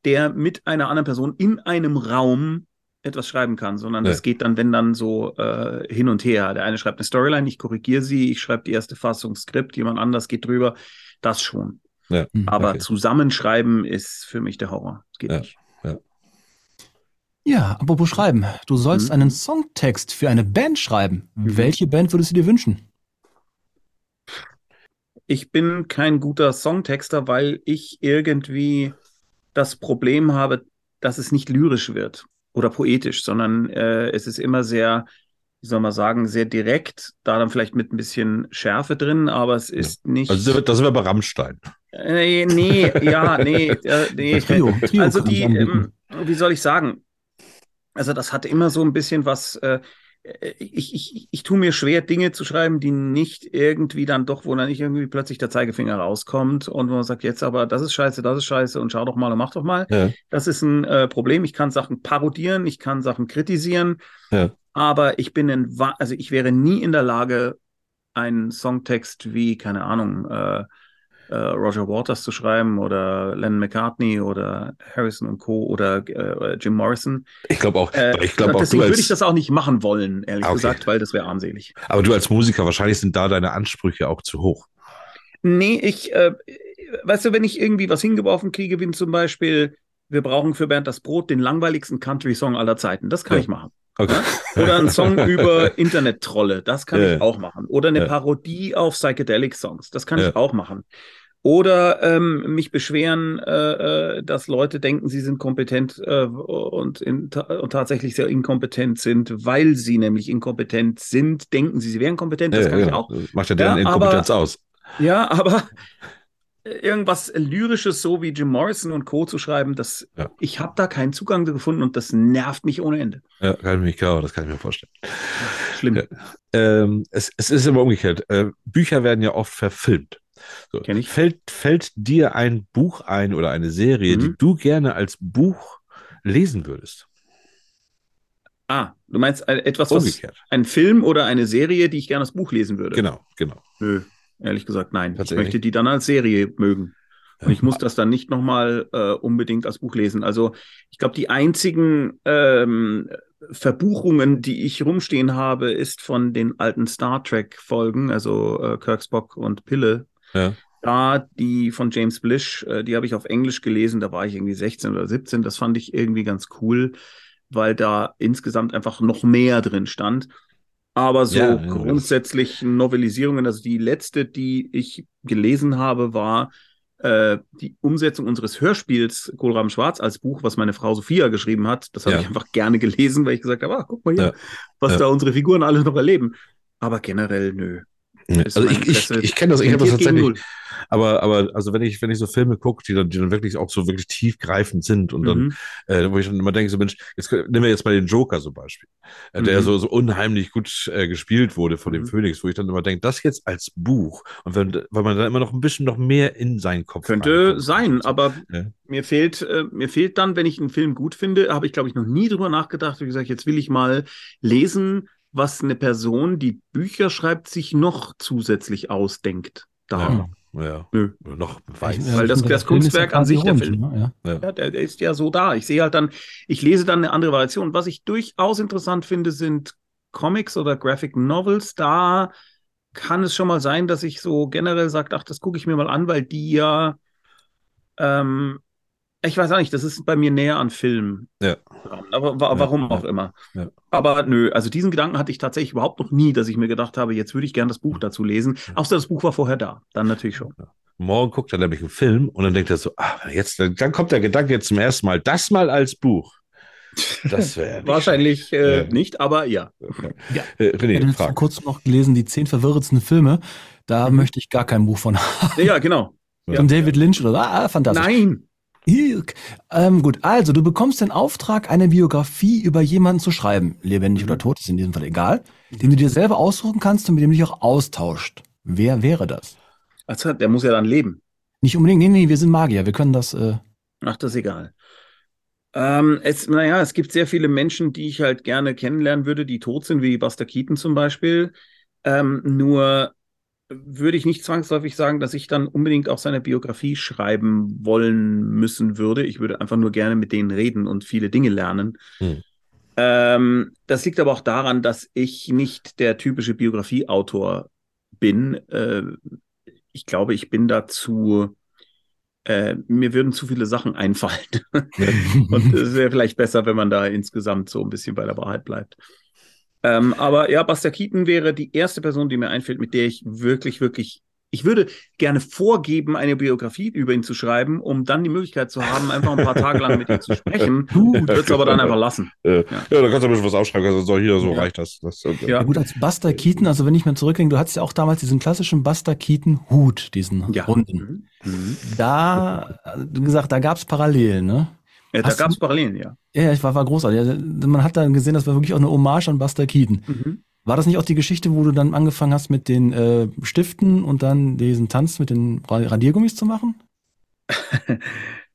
der mit einer anderen Person in einem Raum etwas schreiben kann, sondern Nee. das geht dann, wenn dann so äh, hin und her. Der eine schreibt eine Storyline, ich korrigiere sie, ich schreibe die erste Fassung, Skript, jemand anders geht drüber. Das schon. Ja, Hm. Aber okay. zusammenschreiben ist für mich der Horror. Das geht Ja. nicht. Ja, apropos schreiben. Du sollst Mhm. einen Songtext für eine Band schreiben. Mhm. Welche Band würdest du dir wünschen? Ich bin kein guter Songtexter, weil ich irgendwie das Problem habe, dass es nicht lyrisch wird oder poetisch, sondern äh, es ist immer sehr, wie soll man sagen, sehr direkt, da dann vielleicht mit ein bisschen Schärfe drin, aber es ist nicht. Also da sind wir- bei Rammstein. Äh, nee, ja, nee, äh, nee. Trio, Trio also die, ähm, wie soll ich sagen? Also das hat immer so ein bisschen was. Äh, ich, ich, ich tue mir schwer, Dinge zu schreiben, die nicht irgendwie dann doch, wo dann nicht irgendwie plötzlich der Zeigefinger rauskommt und wo man sagt, jetzt aber, das ist scheiße, das ist scheiße und schau doch mal und mach doch mal. Ja. Das ist ein äh, Problem. Ich kann Sachen parodieren, ich kann Sachen kritisieren, Ja. aber ich bin in, also ich wäre nie in der Lage, einen Songtext wie, keine Ahnung, äh, äh, Roger Waters zu schreiben oder Lennon McCartney oder Harrison und Co. oder äh, Jim Morrison. Ich glaube auch, Äh, ich glaube auch deswegen du würde ich als, das auch nicht machen wollen, ehrlich Okay. gesagt, weil das wäre armselig. aber du als Musiker, wahrscheinlich sind da deine Ansprüche auch zu hoch. Nee, ich, äh, weißt du, wenn ich irgendwie was hingeworfen kriege, wie zum Beispiel, wir brauchen für Bernd das Brot den langweiligsten Country-Song aller Zeiten, das kann Ja. ich machen. Okay. Oder ein Song [LAUGHS] über Internet-Trolle, das kann Ja. ich auch machen. Oder eine. Parodie auf Psychedelic-Songs, das kann ich auch machen. Oder ähm, mich beschweren, äh, äh, dass Leute denken, sie sind kompetent äh, und, in, und tatsächlich sehr inkompetent sind, weil sie nämlich inkompetent sind, denken sie, sie wären kompetent, das Ja, kann ich genau. auch. Das Macht ja deren Ja, Inkompetenz aber- aus. Ja, aber [LAUGHS] irgendwas Lyrisches, so wie Jim Morrison und Co. zu schreiben, das, Ja. ich habe da keinen Zugang gefunden und das nervt mich ohne Ende. Ja, kann ich mich klar, das kann ich mir vorstellen. Schlimm. Ja. Ähm, es, es ist immer umgekehrt. Äh, Bücher werden ja oft verfilmt. So. Kenn ich. Fällt, fällt dir ein Buch ein oder eine Serie, Mhm. die du gerne als Buch lesen würdest? Ah, du meinst äh, etwas, was Umgekehrt. ein Film oder eine Serie, die ich gerne als Buch lesen würde? Genau, genau. Nö, ehrlich gesagt, nein. Ich möchte die dann als Serie mögen. Und ich [LAUGHS] muss das dann nicht nochmal äh, unbedingt als Buch lesen. Also ich glaube, die einzigen ähm, Verbuchungen, die ich rumstehen habe, ist von den alten Star Trek-Folgen, also äh, Kirk, Spock und Pille. Ja. Da die von James Blish, äh, die habe ich auf Englisch gelesen, da war ich irgendwie 16 oder 17. Das fand ich irgendwie ganz cool, weil da insgesamt einfach noch mehr drin stand. Aber so Ja, ja, grundsätzlich Novelisierungen, also die letzte, die ich gelesen habe, war äh, die Umsetzung unseres Hörspiels Kohlraben Schwarz als Buch, was meine Frau Sophia geschrieben hat. Das habe Ja. ich einfach gerne gelesen, weil ich gesagt habe, ah, guck mal hier, Ja. was Ja. da unsere Figuren alle noch erleben. Aber generell nö. Also ich, ich, ich kenne das, ich habe das tatsächlich, aber, aber also wenn ich, wenn ich so Filme gucke, die dann, die dann wirklich auch so wirklich tiefgreifend sind und dann, Mhm. äh, wo ich dann immer denke, so Mensch, jetzt nehmen wir jetzt mal den Joker zum Beispiel, äh, der Mhm. so, so unheimlich gut äh, gespielt wurde von dem Mhm. Phoenix, wo ich dann immer denke, das jetzt als Buch und wenn, weil man dann immer noch ein bisschen noch mehr in seinen Kopf Könnte sein, aber Ja. mir fehlt, äh, mir fehlt dann, wenn ich einen Film gut finde, habe ich, glaube ich, noch nie drüber nachgedacht. Wie gesagt, jetzt will ich mal lesen, was eine Person, die Bücher schreibt, sich noch zusätzlich ausdenkt. Da. Ja. Ja. Nö. Noch weiß. Weil das- das Kunstwerk ja an sich, der Film. ne? Ja. Ja, der, der ist ja so da. Ich sehe halt dann, ich lese dann eine andere Variation. Was ich durchaus interessant finde, sind Comics oder Graphic Novels. Da kann es schon mal sein, dass ich so generell sage, ach, das gucke ich mir mal an, weil die ja, ähm, ich weiß auch nicht, das ist bei mir näher an Film. Ja. Aber wa warum auch immer. Ja. Aber nö, also diesen Gedanken hatte ich tatsächlich überhaupt noch nie, dass ich mir gedacht habe, jetzt würde ich gerne das Buch dazu lesen. Außer das Buch war vorher da. Dann natürlich schon. Morgen guckt er nämlich einen Film und dann denkt er so, ah, jetzt, dann, kommt der Gedanke jetzt zum ersten Mal, das mal als Buch. Das wäre [LAUGHS] Wahrscheinlich äh, Ja. nicht, aber ja. Ja. Äh, Ich René, habe jetzt vor kurzem noch gelesen, die zehn verwirrendsten Filme. Da Mhm. möchte ich gar kein Buch von haben. Ja, genau. Ja. Von David Lynch oder so. Ah, fantastisch. Nein. Irk. Ähm, gut, also du bekommst den Auftrag, eine Biografie über jemanden zu schreiben, lebendig oder tot, ist in diesem Fall egal, den du dir selber aussuchen kannst und mit dem du dich auch austauscht. Wer wäre das? Also, der muss ja dann leben. Nicht unbedingt, nee, nee, wir sind Magier, wir können das, äh, Ach, das ist egal. Ähm, es, naja, es gibt sehr viele Menschen, die ich halt gerne kennenlernen würde, die tot sind, wie Buster Keaton zum Beispiel. Ähm, nur würde ich nicht zwangsläufig sagen, dass ich dann unbedingt auch seine Biografie schreiben wollen müssen würde. Ich würde einfach nur gerne mit denen reden und viele Dinge lernen. Hm. Ähm, das liegt aber auch daran, dass ich nicht der typische Biografieautor bin. Äh, ich glaube, ich bin dazu, äh, mir würden zu viele Sachen einfallen. [LAUGHS] Und es wäre vielleicht besser, wenn man da insgesamt so ein bisschen bei der Wahrheit bleibt. Ähm, aber ja, Buster Keaton wäre die erste Person, die mir einfällt, mit der ich wirklich, wirklich, ich würde gerne vorgeben, eine Biografie über ihn zu schreiben, um dann die Möglichkeit zu haben, einfach ein paar Tage lang mit ihm zu sprechen. [LAUGHS] Würde es aber dann einfach lassen. Äh, ja. Ja. da kannst du ein bisschen was aufschreiben, also so hier, so Ja. reicht das. das Ja. ja gut, als Buster Keaton, also wenn ich mir zurückdenke, du hattest ja auch damals diesen klassischen Buster Keaton Hut, diesen Ja. runden. Mhm. Mhm. Da, äh, wie gesagt, da gab's Parallelen, ne? Ja, da Hast du- gab es Parallelen, ja. Ja, ich war, war großartig. Also, Man hat dann gesehen, das war wirklich auch eine Hommage an Buster Keaton. Mhm. War das nicht auch die Geschichte, wo du dann angefangen hast mit den äh, Stiften und dann diesen Tanz mit den Ra- Radiergummis zu machen? [LAUGHS]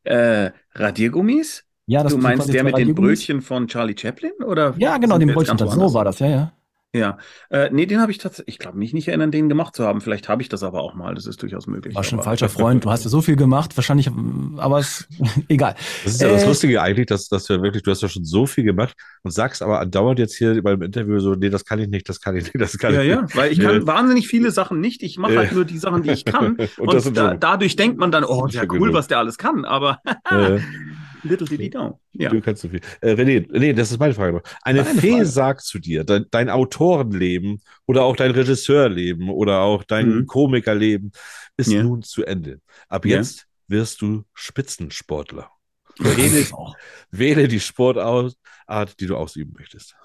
Äh, Radiergummis? Ja, Du sind meinst der mit den? Brötchen von Charlie Chaplin? Oder Ja, genau, den Brötchen. So war das, ja, ja. Ja, äh, nee, den habe ich tatsächlich, ich glaube mich nicht erinnern, den gemacht zu haben. Vielleicht habe ich das aber auch mal, das ist durchaus möglich. War schon ein falscher [LAUGHS] Freund. Du hast ja so viel gemacht, wahrscheinlich, aber es, [LAUGHS] egal. Das ist ja das Äh, Lustige eigentlich, dass, dass du ja wirklich, du hast ja schon so viel gemacht und sagst aber andauernd jetzt hier beim Interview so, nee, das kann ich nicht, das kann ich nicht, das kann Ja, ich ja, nicht. weil ich kann Ja. wahnsinnig viele Sachen nicht. Ich mache halt Ja. nur die Sachen, die ich kann. Und [LAUGHS] Und, das da, so- dadurch denkt man dann, oh, Ja, ja cool, genug. was der alles kann. Aber Äh, little did he know. Ja. Du kannst so viel. Äh, René, René, das ist meine Frage noch. Eine Deine Fee Frage. sagt zu dir, dein, dein Autorenleben oder auch dein Regisseurleben oder auch dein Mhm. Komikerleben ist Ja. nun zu Ende. Ab Ja. jetzt wirst du Spitzensportler. Wähle, wähle die Sportart, die du ausüben möchtest.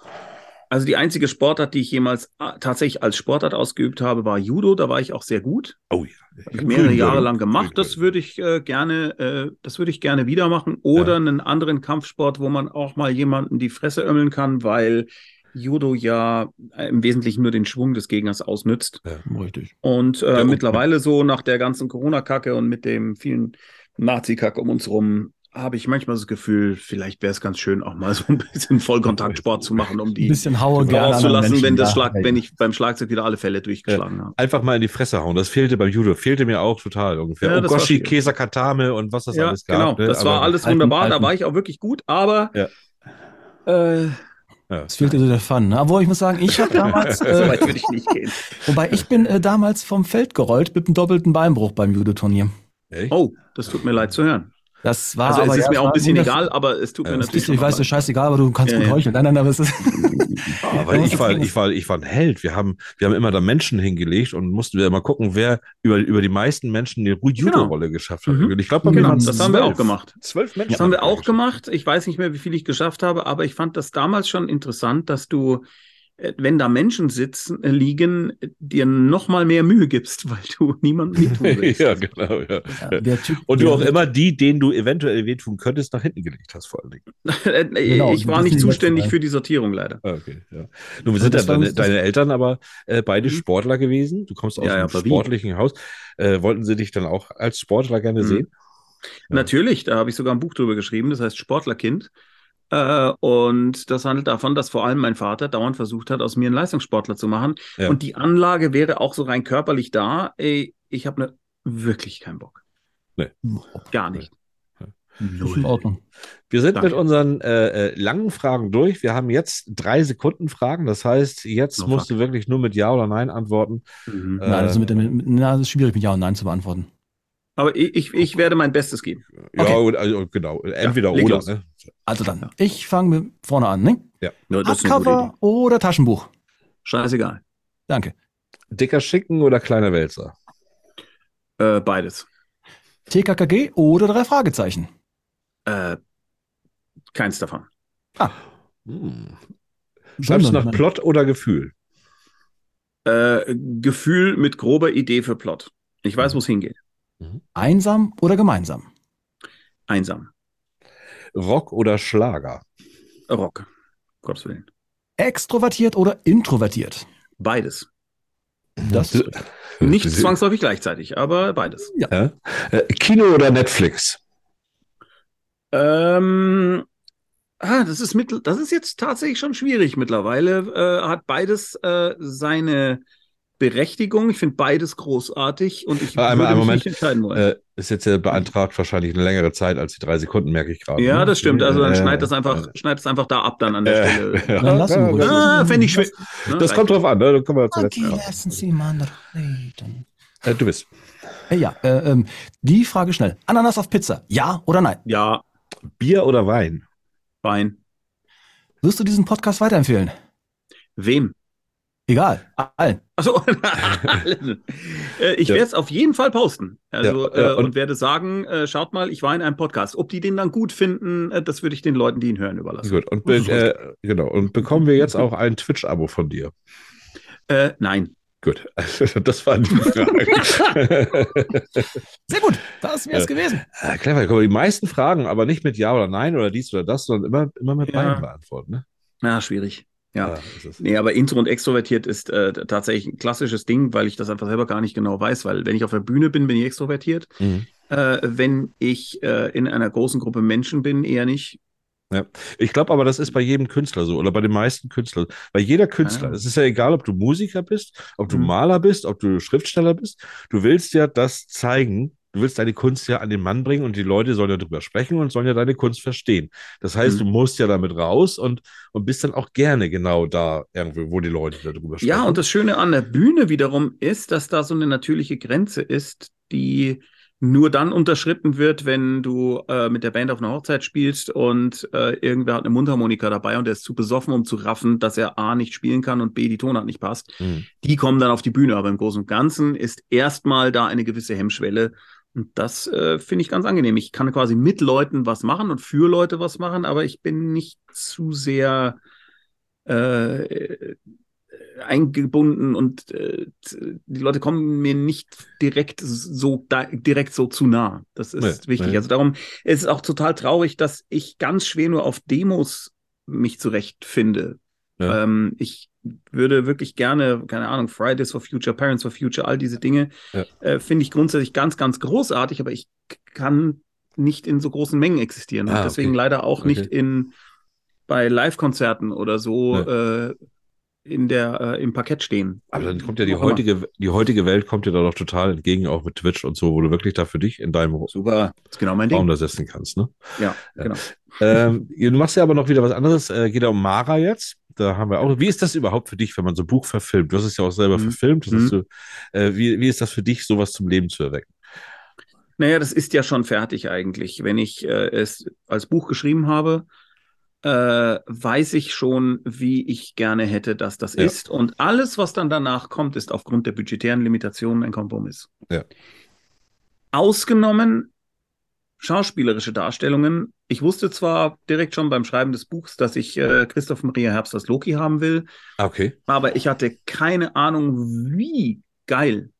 Also die einzige Sportart, die ich jemals äh, tatsächlich als Sportart ausgeübt habe, war Judo. Da war ich auch sehr gut. Oh ja. Habe ich mehrere Grün Jahre lang gemacht. Grün Das würde ich äh, gerne, äh, das würde ich gerne wieder machen. Oder einen anderen Kampfsport, wo man auch mal jemanden die Fresse ömmeln kann, weil Judo ja äh, im Wesentlichen nur den Schwung des Gegners ausnützt. Richtig. Und äh, Ja, und- mittlerweile so nach der ganzen Corona-Kacke und mit dem vielen Nazi-Kack um uns rum, habe ich manchmal das Gefühl, vielleicht wäre es ganz schön, auch mal so ein bisschen Vollkontaktsport zu machen, um Ein die bisschen haue gerne anderen rauszulassen, Menschen wenn das da. Schlag, Ja, wenn ich beim Schlagzeug wieder alle Fälle durchgeschlagen habe. Einfach mal in die Fresse hauen. Das fehlte beim Judo. Fehlte mir auch total ungefähr. Ja, das war Ogoshi. Kesa Katame und was das Ja, alles gab. genau. ne? Das war alles Alten- wunderbar. Da war ich auch wirklich gut, aber Ja. äh, Ja. Es fehlte so der Fun. Ne? Obwohl ich muss sagen, ich habe damals, [LAUGHS] so äh, weit würde ich nicht gehen. wobei ich bin äh, damals vom Feld gerollt mit einem doppelten Beinbruch beim Judo-Turnier. Oh, das tut mir leid zu hören. Das war Also aber es ist mir auch ein bisschen egal, aber es tut Ja, mir natürlich ist, ich weiß, ist schon scheißegal, aber du kannst Ja, gut ja. heucheln. Nein, nein, [LAUGHS] aber es ist. Weil ich war, ich war, ich war ein Held. Wir haben, wir haben immer da Menschen hingelegt und mussten wir mal gucken, wer über, über die meisten Menschen die Judo-Rolle geschafft hat. Mhm. Ich glaube, bei Genau, mir das haben wir auch zwölf. gemacht. Zwölf Menschen. Das haben wir auch gemacht. Ich weiß nicht mehr, wie viel ich geschafft habe, aber ich fand das damals schon interessant, dass du, wenn da Menschen sitzen, äh, liegen, äh, dir noch mal mehr Mühe gibst, [LAUGHS] weil du niemandem wehtun [LAUGHS] willst. ja, genau, ja. Ja, der Typ, Und du der- auch immer die, denen du eventuell wehtun könntest, nach hinten gelegt hast, vor allen Dingen. [LAUGHS] Äh, Genau, ich war das nicht zuständig für die Sortierung leider. Ah, Okay, ja. Nun, wir sind ja war deine, deine Eltern aber äh, beide Mhm. Sportler gewesen. Du kommst aus Ja, ja, einem sportlichen Haus. Äh, wollten sie dich dann auch als Sportler gerne Mhm. sehen? Ja. Natürlich, da habe ich sogar ein Buch drüber geschrieben, das heißt Sportlerkind. Äh, und das handelt davon, dass vor allem mein Vater dauernd versucht hat, aus mir einen Leistungssportler zu machen. Ja. Und die Anlage wäre auch so rein körperlich da. Ey, Ich habe eine wirklich keinen Bock. Nee. Gar nicht. Ist in Ordnung. Wir sind Danke. mit unseren äh, äh, langen Fragen durch. Wir haben jetzt drei Sekunden Fragen. Das heißt, jetzt Oh, musst fuck. du wirklich nur mit Ja oder Nein antworten. Mhm. Äh, Nein, also mit, mit, mit, na, das ist schwierig mit Ja und Nein zu beantworten. Aber ich, ich, ich werde mein Bestes geben. Ja, Okay. und- also, genau. Entweder leg oder. Ne? Also dann, ich fange mit vorne an, ne? Ja, Hardcover oder Taschenbuch? Scheißegal. Danke. Dicker Schicken oder kleiner Wälzer? Äh, beides. TKKG oder drei Fragezeichen? Äh, keins davon. Hm. Schreibst du nach Plot oder Gefühl? Äh, Gefühl mit grober Idee für Plot. Ich weiß, wo es hingeht. Einsam oder gemeinsam? Einsam. Rock oder Schlager? Rock. Gottes Willen. Extrovertiert oder introvertiert? Beides. Das Nicht zwangsläufig gleichzeitig, aber beides. Ja. Äh, Kino oder Netflix? Ähm, ah, das ist mittel, das ist jetzt tatsächlich schon schwierig mittlerweile. Äh, hat beides äh, seine Berechtigung. Ich finde beides großartig und ich einmal- würde mich Moment. nicht entscheiden wollen. Äh, ist jetzt ja beantragt wahrscheinlich eine längere Zeit als die drei Sekunden, merke ich gerade. ja, ne? das stimmt. Also dann Äh, schneid das einfach, schneid es einfach da ab dann an der Äh, Stelle. [LAUGHS] ja. Dann lassen wir ruhig. Ah, fände ich schwer. Ne, Das kommt drauf an, ne? Dann kommen wir zur Okay, lassen Sie mal reden. Äh, du bist. Äh, ja, äh, ähm, die Frage schnell. Ananas auf Pizza, ja oder nein? Ja, Bier oder Wein? fein. Wirst du diesen Podcast weiterempfehlen? Wem? Egal, allen. Achso, [LAUGHS] äh, ich werde es auf jeden Fall posten. Also, Ja, äh, und, und- werde sagen, äh, schaut mal, ich war in einem Podcast. Ob die den dann gut finden, äh, das würde ich den Leuten, die ihn hören, überlassen. Gut. Und, be äh, genau. Und bekommen wir jetzt auch ein Twitch-Abo von dir? Äh, nein. Gut. [LAUGHS] Das waren die Fragen. [LAUGHS] Sehr gut, das wäre es Ja. gewesen. Ah, clever. Guck mal, Die meisten Fragen, aber nicht mit Ja oder Nein oder dies oder das, sondern immer, immer mit Ja. Nein beantworten. Ne? Ja, schwierig. Ja. ist- Nee, aber intro und extrovertiert ist äh, tatsächlich ein klassisches Ding, weil ich das einfach selber gar nicht genau weiß, weil wenn ich auf der Bühne bin, bin ich extrovertiert. Mhm. Äh, wenn ich äh, in einer großen Gruppe Menschen bin, eher nicht. Ja. Ich glaube aber, das ist bei jedem Künstler so oder bei den meisten Künstlern. Bei jeder Künstler. Ah. Es ist ja egal, ob du Musiker bist, ob du Mhm. Maler bist, ob du Schriftsteller bist. Du willst ja das zeigen. Du willst deine Kunst ja an den Mann bringen und die Leute sollen ja drüber sprechen und sollen ja deine Kunst verstehen. Das heißt, Mhm. du musst ja damit raus und, und bist dann auch gerne genau da irgendwo, wo die Leute darüber sprechen. Ja, und das Schöne an der Bühne wiederum ist, dass da so eine natürliche Grenze ist, die nur dann unterschritten wird, wenn du äh, mit der Band auf einer Hochzeit spielst und äh, irgendwer hat eine Mundharmonika dabei und der ist zu besoffen, um zu raffen, dass er A nicht spielen kann und B die Tonart nicht passt. Mhm. Die kommen dann auf die Bühne, aber im Großen und Ganzen ist erstmal da eine gewisse Hemmschwelle. Und das äh, finde ich ganz angenehm. Ich kann quasi mit Leuten was machen und für Leute was machen, aber ich bin nicht zu sehr äh, eingebunden und äh, die Leute kommen mir nicht direkt so direkt so zu nah. Das ist Nee, wichtig. nee. Also darum ist es auch total traurig, dass ich ganz schwer nur auf Demos mich zurechtfinde. Ja. Ähm, ich würde wirklich gerne, keine Ahnung, Fridays for Future, Parents for Future, all diese Dinge, Ja. äh, finde ich grundsätzlich ganz, ganz großartig, aber ich kann nicht in so großen Mengen existieren Ah, und deswegen okay. leider auch nicht Okay. in bei Live-Konzerten oder so äh, in der äh, im Parkett stehen. Aber dann kommt ja die heutige, die heutige Welt kommt dir da doch total entgegen, auch mit Twitch und so, wo du wirklich da für dich in deinem Super, das ist genau mein Raum Ding. da setzen kannst. Ne? Ja, genau. ähm, du machst ja aber noch wieder was anderes. Äh, geht ja um Mara jetzt. Da haben wir auch. Wie ist das überhaupt für dich, wenn man so ein Buch verfilmt? Du hast es ja auch selber Mhm. verfilmt. Mhm. du, äh, wie, wie ist das für dich, sowas zum Leben zu erwecken? Naja, das ist ja schon fertig eigentlich. Wenn ich äh, es als Buch geschrieben habe, äh, weiß ich schon, wie ich gerne hätte, dass das Ja. ist. Und alles, was dann danach kommt, ist aufgrund der budgetären Limitationen ein Kompromiss. Ja. Ausgenommen schauspielerische Darstellungen. Ich wusste zwar direkt schon beim Schreiben des Buchs, dass ich äh, Christoph Maria Herbst als Loki haben will, Ah, Okay. aber ich hatte keine Ahnung, wie geil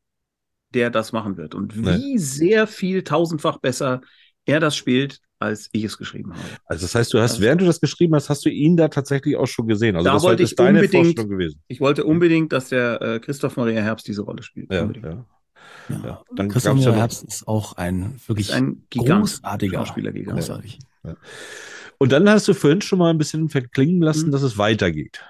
der das machen wird und wie sehr viel tausendfach besser er das spielt, als ich es geschrieben habe. Also das heißt, du hast, Also- während du das geschrieben hast, hast du ihn da tatsächlich auch schon gesehen. Also Da das wollte ist ich deine unbedingt- Vorstellung gewesen. Ich wollte unbedingt, dass der äh, Christoph Maria Herbst diese Rolle spielt. Ja, ja. Ja. Ja, dann Christoph noch- Herbst ist auch ein wirklich ein Gigant, großartiger Schauspielergigant. Großartig. Und dann hast du vorhin schon mal ein bisschen verklingen lassen, Mhm. dass es weitergeht.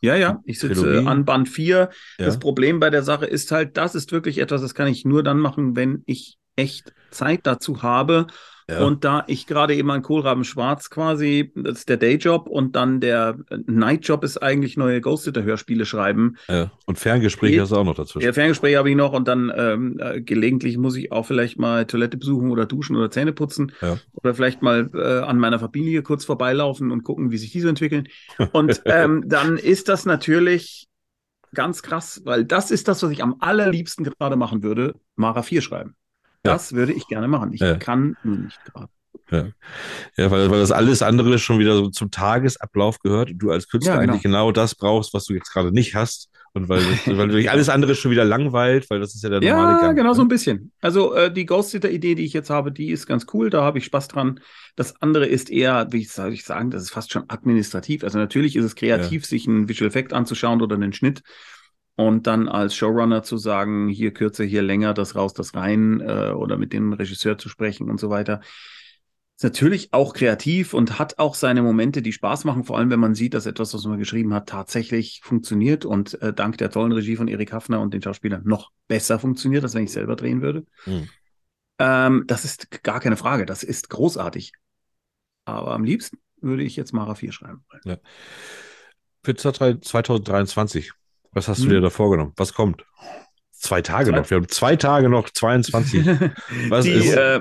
Ja, ja, ich sitze Trilogie. an Band 4. Ja. Das Problem bei der Sache ist halt, das ist wirklich etwas, das kann ich nur dann machen, wenn ich echt Zeit dazu habe. Ja. Und da ich gerade eben an Kohlraben Schwarz quasi, das ist der Dayjob und dann der Nightjob ist eigentlich neue Ghost Sitter Hörspiele schreiben. Ja. Und Ferngespräche Geht- hast du auch noch dazwischen. Ja, Ferngespräche habe ich noch und dann ähm, äh, gelegentlich muss ich auch vielleicht mal Toilette besuchen oder duschen oder Zähne putzen Ja. oder vielleicht mal äh, an meiner Familie kurz vorbeilaufen und gucken, wie sich die so entwickeln. Und [LAUGHS] ähm, dann ist das natürlich ganz krass, weil das ist das, was ich am allerliebsten gerade machen würde, Mara 4 schreiben. Das würde ich gerne machen. Ich Ja. kann nur nicht gerade. Ja, weil, weil das alles andere schon wieder so zum Tagesablauf gehört und du als Künstler Ja, genau. eigentlich genau das brauchst, was du jetzt gerade nicht hast. Und weil, [LAUGHS] weil dich alles andere schon wieder langweilt, weil das ist ja der normale Ja, Gang. genau ne? so ein bisschen. Also äh, die Ghost Sitter Idee, die ich jetzt habe, die ist ganz cool, da habe ich Spaß dran. Das andere ist eher, wie soll ich sagen, das ist fast schon administrativ. Also natürlich ist es kreativ, sich einen Visual Effekt anzuschauen oder einen Schnitt und dann als Showrunner zu sagen, hier kürzer, hier länger, das raus, das rein äh, oder mit dem Regisseur zu sprechen und so weiter. Ist natürlich auch kreativ und hat auch seine Momente, die Spaß machen, vor allem wenn man sieht, dass etwas, was man geschrieben hat, tatsächlich funktioniert und äh, dank der tollen Regie von Erik Hafner und den Schauspielern noch besser funktioniert, als wenn ich selber drehen würde. Hm. Ähm, das ist gar keine Frage, das ist großartig. Aber am liebsten würde ich jetzt Mara 4 schreiben. Für 2023, was hast du Hm. dir da vorgenommen? Was kommt? Zwei Tage Zwei- noch. Wir haben zwei Tage noch, 22. [LAUGHS] Was die, ist? äh,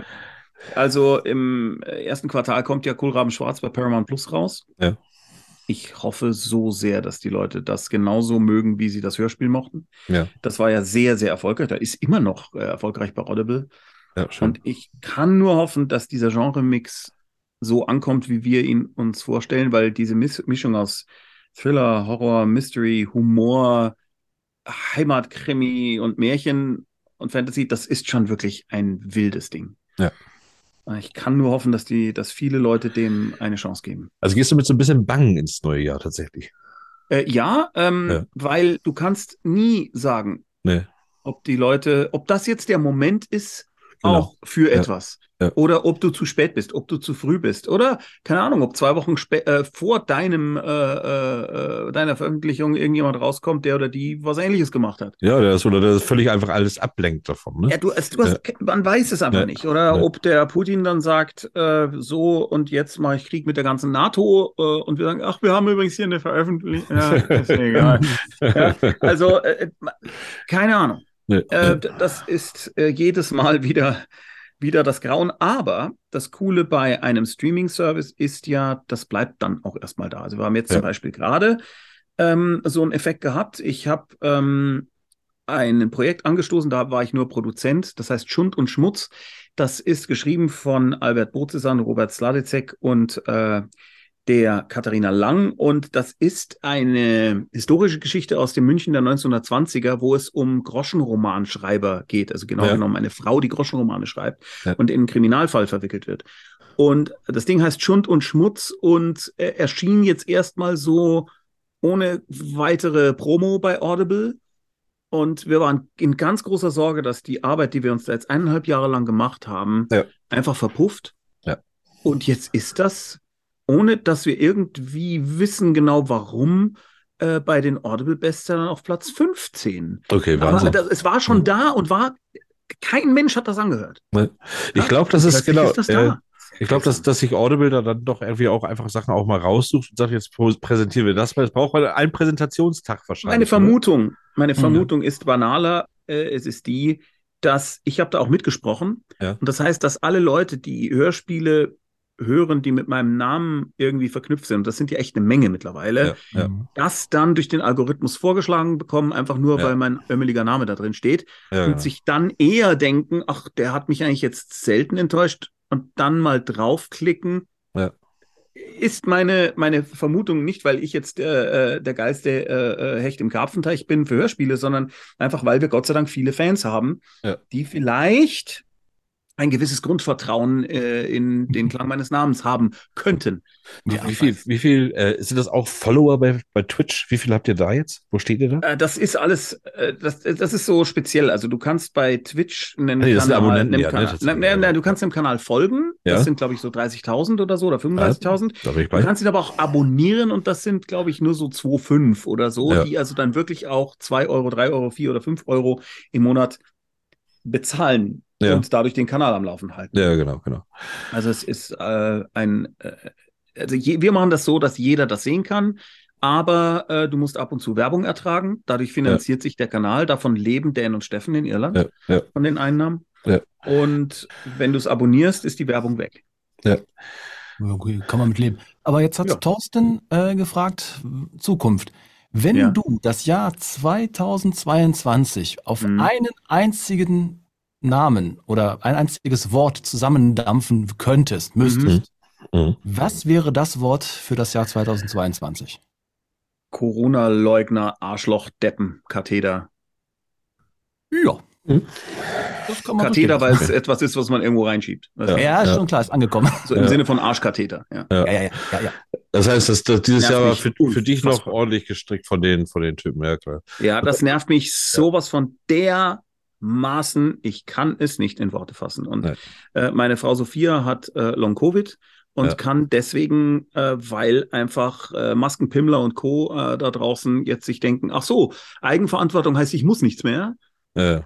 also im ersten Quartal kommt ja Kohlraben Schwarz bei Paramount Plus raus. Ja. Ich hoffe so sehr, dass die Leute das genauso mögen, wie sie das Hörspiel mochten. Ja. Das war ja sehr, sehr erfolgreich. Da ist immer noch äh, erfolgreich bei Audible. ja. Und ich kann nur hoffen, dass dieser Genre-Mix so ankommt, wie wir ihn uns vorstellen, weil diese Mis Mischung aus Thriller, Horror, Mystery, Humor, Heimatkrimi und Märchen und Fantasy, das ist schon wirklich ein wildes Ding. Ja. Ich kann nur hoffen, dass die, dass viele Leute dem eine Chance geben. Also gehst du mit so ein bisschen Bang ins neue Jahr tatsächlich? Äh, ja, ähm, Ja. weil du kannst nie sagen, Nee. ob die Leute, ob das jetzt der Moment ist, Genau. auch für Ja. etwas. Ja. Oder ob du zu spät bist, ob du zu früh bist. Oder, keine Ahnung, ob zwei Wochen spä- äh, vor deinem, äh, äh, deiner Veröffentlichung irgendjemand rauskommt, der oder die was ähnliches gemacht hat. Ja, ist, oder der ist völlig einfach alles ablenkt davon. Ne? Ja, du, es, du hast, man weiß es einfach nicht. Oder ob der Putin dann sagt, äh, so und jetzt mache ich Krieg mit der ganzen NATO äh, und wir sagen, ach, wir haben übrigens hier eine Veröffentlichung. Ja, ist mir egal. [LAUGHS] also, äh, keine Ahnung. Nee. Äh, d- das ist äh, jedes Mal [LAUGHS] wieder, wieder das Grauen. Aber das Coole bei einem Streaming-Service ist ja, das bleibt dann auch erstmal da. Also wir haben jetzt Ja. zum Beispiel gerade ähm, so einen Effekt gehabt. Ich habe ähm, ein Projekt angestoßen, da war ich nur Produzent, das heißt Schund und Schmutz. Das ist geschrieben von Albert Bozesan, Robert Sladicek und äh, der Katharina Lang. Und das ist eine historische Geschichte aus dem München der 1920er, wo es um Groschenromanschreiber geht. Also genau Ja. genommen eine Frau, die Groschenromane schreibt Ja. und in einen Kriminalfall verwickelt wird. Und das Ding heißt Schund und Schmutz und äh, erschien jetzt erstmal so ohne weitere Promo bei Audible. Und wir waren in ganz großer Sorge, dass die Arbeit, die wir uns da jetzt eineinhalb Jahre lang gemacht haben, Ja. einfach verpufft. Und jetzt ist das, ohne dass wir irgendwie wissen genau warum, äh, bei den Audible-Bestsellern auf Platz 15. Okay, Aber Wahnsinn. das, es war schon Mhm. da und war, kein Mensch hat das angehört. Ich glaube, das ist genau. ist das äh, da. ich glaube, dass, dass sich Audible da dann doch irgendwie auch einfach Sachen auch mal raussucht und sagt, jetzt pr- präsentieren wir das, weil es braucht einen Präsentationstag Meine wahrscheinlich. Vermutung, meine Mhm. Vermutung ist banaler. Äh, es ist die, dass ich habe da auch mitgesprochen. Ja. Und das heißt, dass alle Leute, die Hörspiele hören, die mit meinem Namen irgendwie verknüpft sind, und das sind ja echt eine Menge mittlerweile, Ja, ja, das dann durch den Algorithmus vorgeschlagen bekommen, einfach nur, Ja. weil mein ömmeliger Name da drin steht. und sich dann eher denken, ach, der hat mich eigentlich jetzt selten enttäuscht und dann mal draufklicken. Ist meine, meine Vermutung nicht, weil ich jetzt äh, äh, der geilste äh, äh, Hecht im Karpfenteich bin für Hörspiele, sondern einfach, weil wir Gott sei Dank viele Fans haben, die vielleicht ein gewisses Grundvertrauen äh, in den Klang meines Namens haben könnten. wie viel, wie viel äh, sind das auch Follower bei, bei Twitch? Wie viel habt ihr da jetzt? Wo steht ihr da? Äh, das ist alles, äh, das, das ist so speziell. Also du kannst bei Twitch einen nee, Kanal, Abonnenten, einem ja, ne, Kanal, na, na, na, ja. du kannst dem Kanal folgen. Ja. Das sind, glaube ich, so 30.000 oder so oder 35.000. Da bin ich Du kannst ihn aber auch abonnieren und das sind, glaube ich, nur so 2,5 oder so, Ja. die also dann wirklich auch 2 Euro, 3 Euro, 4 oder 5 Euro im Monat bezahlen Ja. und dadurch den Kanal am Laufen halten. Ja, genau, genau. Also es ist äh, ein, äh, also je, wir machen das so, dass jeder das sehen kann, aber äh, du musst ab und zu Werbung ertragen. Dadurch finanziert sich der Kanal. Davon leben Dan und Steffen in Irland Ja, ja. von den Einnahmen. Ja. Und wenn du es abonnierst, ist die Werbung weg. Ja, Okay, kann man mit leben. Aber jetzt hat Ja. Thorsten äh, gefragt, Zukunft. Wenn Ja. du das Jahr 2022 auf Mhm. einen einzigen Namen oder ein einziges Wort zusammendampfen könntest, müsstest, Mhm. was wäre das Wort für das Jahr 2022? Corona-Leugner, Arschloch, Deppen, Katheter. Ja. Mhm. Das kann man so Katheter, weil es etwas ist, was man irgendwo reinschiebt. Du? Ja, ist Ja. schon klar, ist angekommen. So im Ja. Sinne von Arschkatheter. Ja. Ja. Ja, ja, ja, ja, ja. Das heißt, dass, dass dieses Nervt Jahr war für, für dich noch ordentlich gestrickt von den, von den Typen, ja klar. Ja, das nervt mich sowas von dermaßen. Ich kann es nicht in Worte fassen. Und äh, meine Frau Sophia hat äh, Long Covid und Ja. kann deswegen, äh, weil einfach äh, Maskenpimmler und Co. Äh, da draußen jetzt sich denken, ach so, Eigenverantwortung heißt, ich muss nichts mehr. Ja,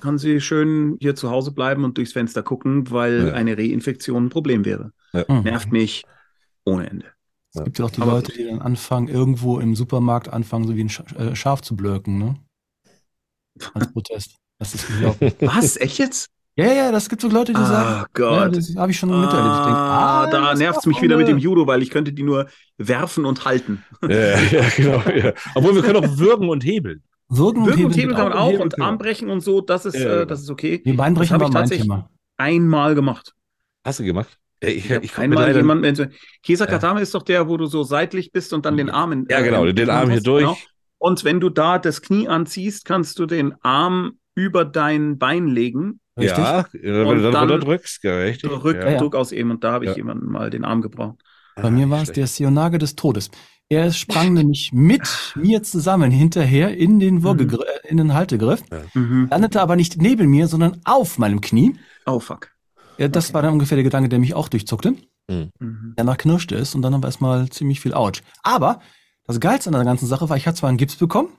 Kann sie schön hier zu Hause bleiben und durchs Fenster gucken, weil Ja. eine Reinfektion ein Problem wäre. Mhm. Nervt mich ohne Ende. Es gibt ja auch die Aber- Leute, die dann anfangen, irgendwo im Supermarkt anfangen, so wie ein äh, Schaf zu blöken, ne? Als Protest. Das ist unglaublich. [LAUGHS] Was? Echt jetzt? ja, ja, das gibt so Leute, die Ah, sagen, ja, Gott. das habe ich schon miterlebt. Ich denk, Ah, da nervt es mich wieder mit dem. Judo, weil ich könnte die nur werfen und halten. ja, ja, [LAUGHS] genau. Ja. Obwohl wir können auch würgen und hebeln. Würgen und Würgen und Hebeln kann man auch und wir. Armbrechen und so, das ist, Ja, genau. äh, das ist okay. Die Beinbrechen Das hab war ich tatsächlich Thema. Einmal gemacht. Hast du gemacht? Ja, ich, Ich ich, einmal jemanden, wenn so, Kesa Katame ist doch der, wo du so seitlich bist und dann den Arm in, Ja, genau, den Arm hier hast, durch. genau. Und wenn du da das Knie anziehst, kannst du den Arm über dein Bein legen, Richtig? Ja, wenn Und du dann dann drückst, richtig. Drück, ja. ja. Druck ausüben und da habe ich Ja. jemanden mal den Arm gebraucht. Bei mir war es der Sionage des Todes. Er sprang [LAUGHS] nämlich mit mir zusammen hinterher in den, Würgegr äh, in den Haltegriff, Mhm. landete aber nicht neben mir, sondern auf meinem Knie. Oh fuck. Ja, das war dann ungefähr der Gedanke, der mich auch durchzuckte. Mhm. Danach knirschte es und dann war erstmal ziemlich viel Autsch. Aber das Geilste an der ganzen Sache war, ich hatte zwar einen Gips bekommen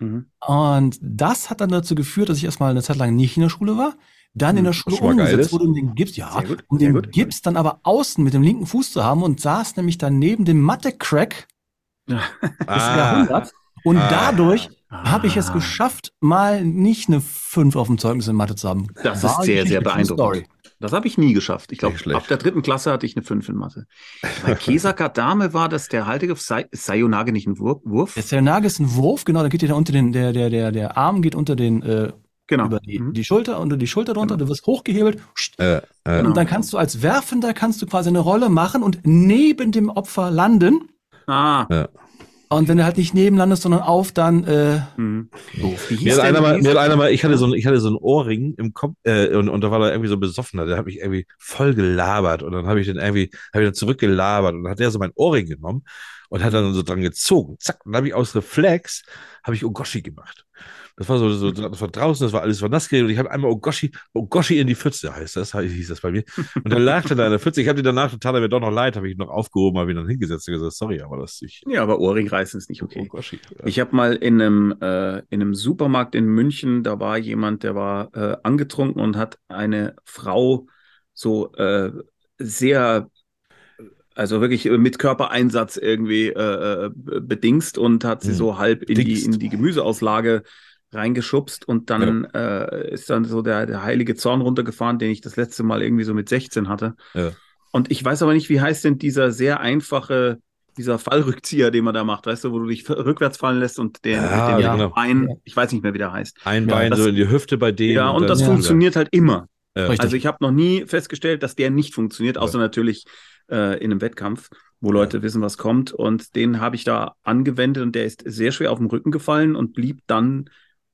Mhm. und das hat dann dazu geführt, dass ich erstmal eine Zeit lang nicht in der Schule war, dann in der Schule mal geil umgesetzt wurde, um den Gips, ja, gut, um den gut. Gips dann aber außen mit dem linken Fuß zu haben und saß nämlich dann neben dem Mathe-Crack [LAUGHS] des Ah, Jahrhunderts. Und Ah. dadurch habe ich es Ah. geschafft, mal nicht eine 5 auf dem Zeugnis in Mathe zu haben. Das War ist sehr, sehr beeindruckend. Story. Das habe ich nie geschafft. Ich glaube, ab der dritten Klasse hatte ich eine 5 in Mathe. Bei [LAUGHS] Kesaka Dame war das der Haltegriff Sai- Sayonage nicht ein Wurf? Wurf? Der Serenage ist ein Wurf, genau, da geht dir da unter den, der, der, der, der Arm geht unter den, äh, Genau. über die, Mhm. die Schulter, unter die Schulter drunter, Genau. du wirst hochgehebelt, äh, äh, Genau. und dann kannst du als Werfender kannst du quasi eine Rolle machen und neben dem Opfer landen. Ah. Und wenn du halt nicht neben landest, sondern auf, dann, äh, Mhm. doof. Wie hieß Mir hat, einer mal, hieß mir hat denn- einer mal, ich hatte so ein, ich hatte so ein Ohrring im Kopf, äh, und, und da war da irgendwie so ein Besoffener, der hat mich irgendwie voll gelabert und dann habe ich den irgendwie, habe ich dann zurückgelabert und dann hat der so mein Ohrring genommen und hat dann so dran gezogen. Zack, und dann habe ich aus Reflex, habe ich Ogoshi gemacht. Das war so, so, das war draußen, das war alles war nass geredet und ich habe einmal Ogoshi, Ogoshi in die Pfütze heißt das, [LAUGHS] hieß das bei mir. Und dann lag der da in der Pfütze. Ich habe die danach total, mir doch noch leid, habe ich noch aufgehoben, habe ihn dann hingesetzt und gesagt, sorry, aber das ich. Ja, aber Ohrringreißen ist nicht okay. Ogoshi. Ja. Ich habe mal in einem, äh, in einem Supermarkt in München, da war jemand, der war äh, angetrunken und hat eine Frau so äh, sehr, also wirklich mit Körpereinsatz irgendwie äh, äh, bedingst und hat sie Hm. so halb in die, in die Gemüseauslage reingeschubst und dann äh, ist dann so der, der heilige Zorn runtergefahren, den ich das letzte Mal irgendwie so mit 16 hatte. Ja. Und ich weiß aber nicht, wie heißt denn dieser sehr einfache, dieser Fallrückzieher, den man da macht, weißt du, wo du dich rückwärts fallen lässt und den, Ja, mit dem genau. Bein, ich weiß nicht mehr, wie der heißt. Ein Ja, Bein das- so in die Hüfte bei dem. Ja, und dann- das Ja. funktioniert halt immer. Ja. Also ich habe noch nie festgestellt, dass der nicht funktioniert, außer natürlich äh, in einem Wettkampf, wo Leute wissen, was kommt. Und den habe ich da angewendet und der ist sehr schwer auf den Rücken gefallen und blieb dann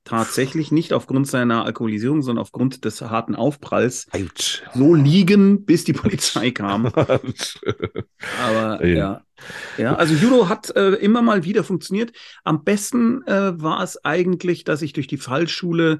tatsächlich nicht aufgrund seiner Alkoholisierung, sondern aufgrund des harten Aufpralls Autsch. so liegen, bis die Polizei [LAUGHS] kam. Aber Ey. ja. Ja, also Judo hat äh, immer mal wieder funktioniert. Am besten äh, war es eigentlich, dass ich durch die Fallschule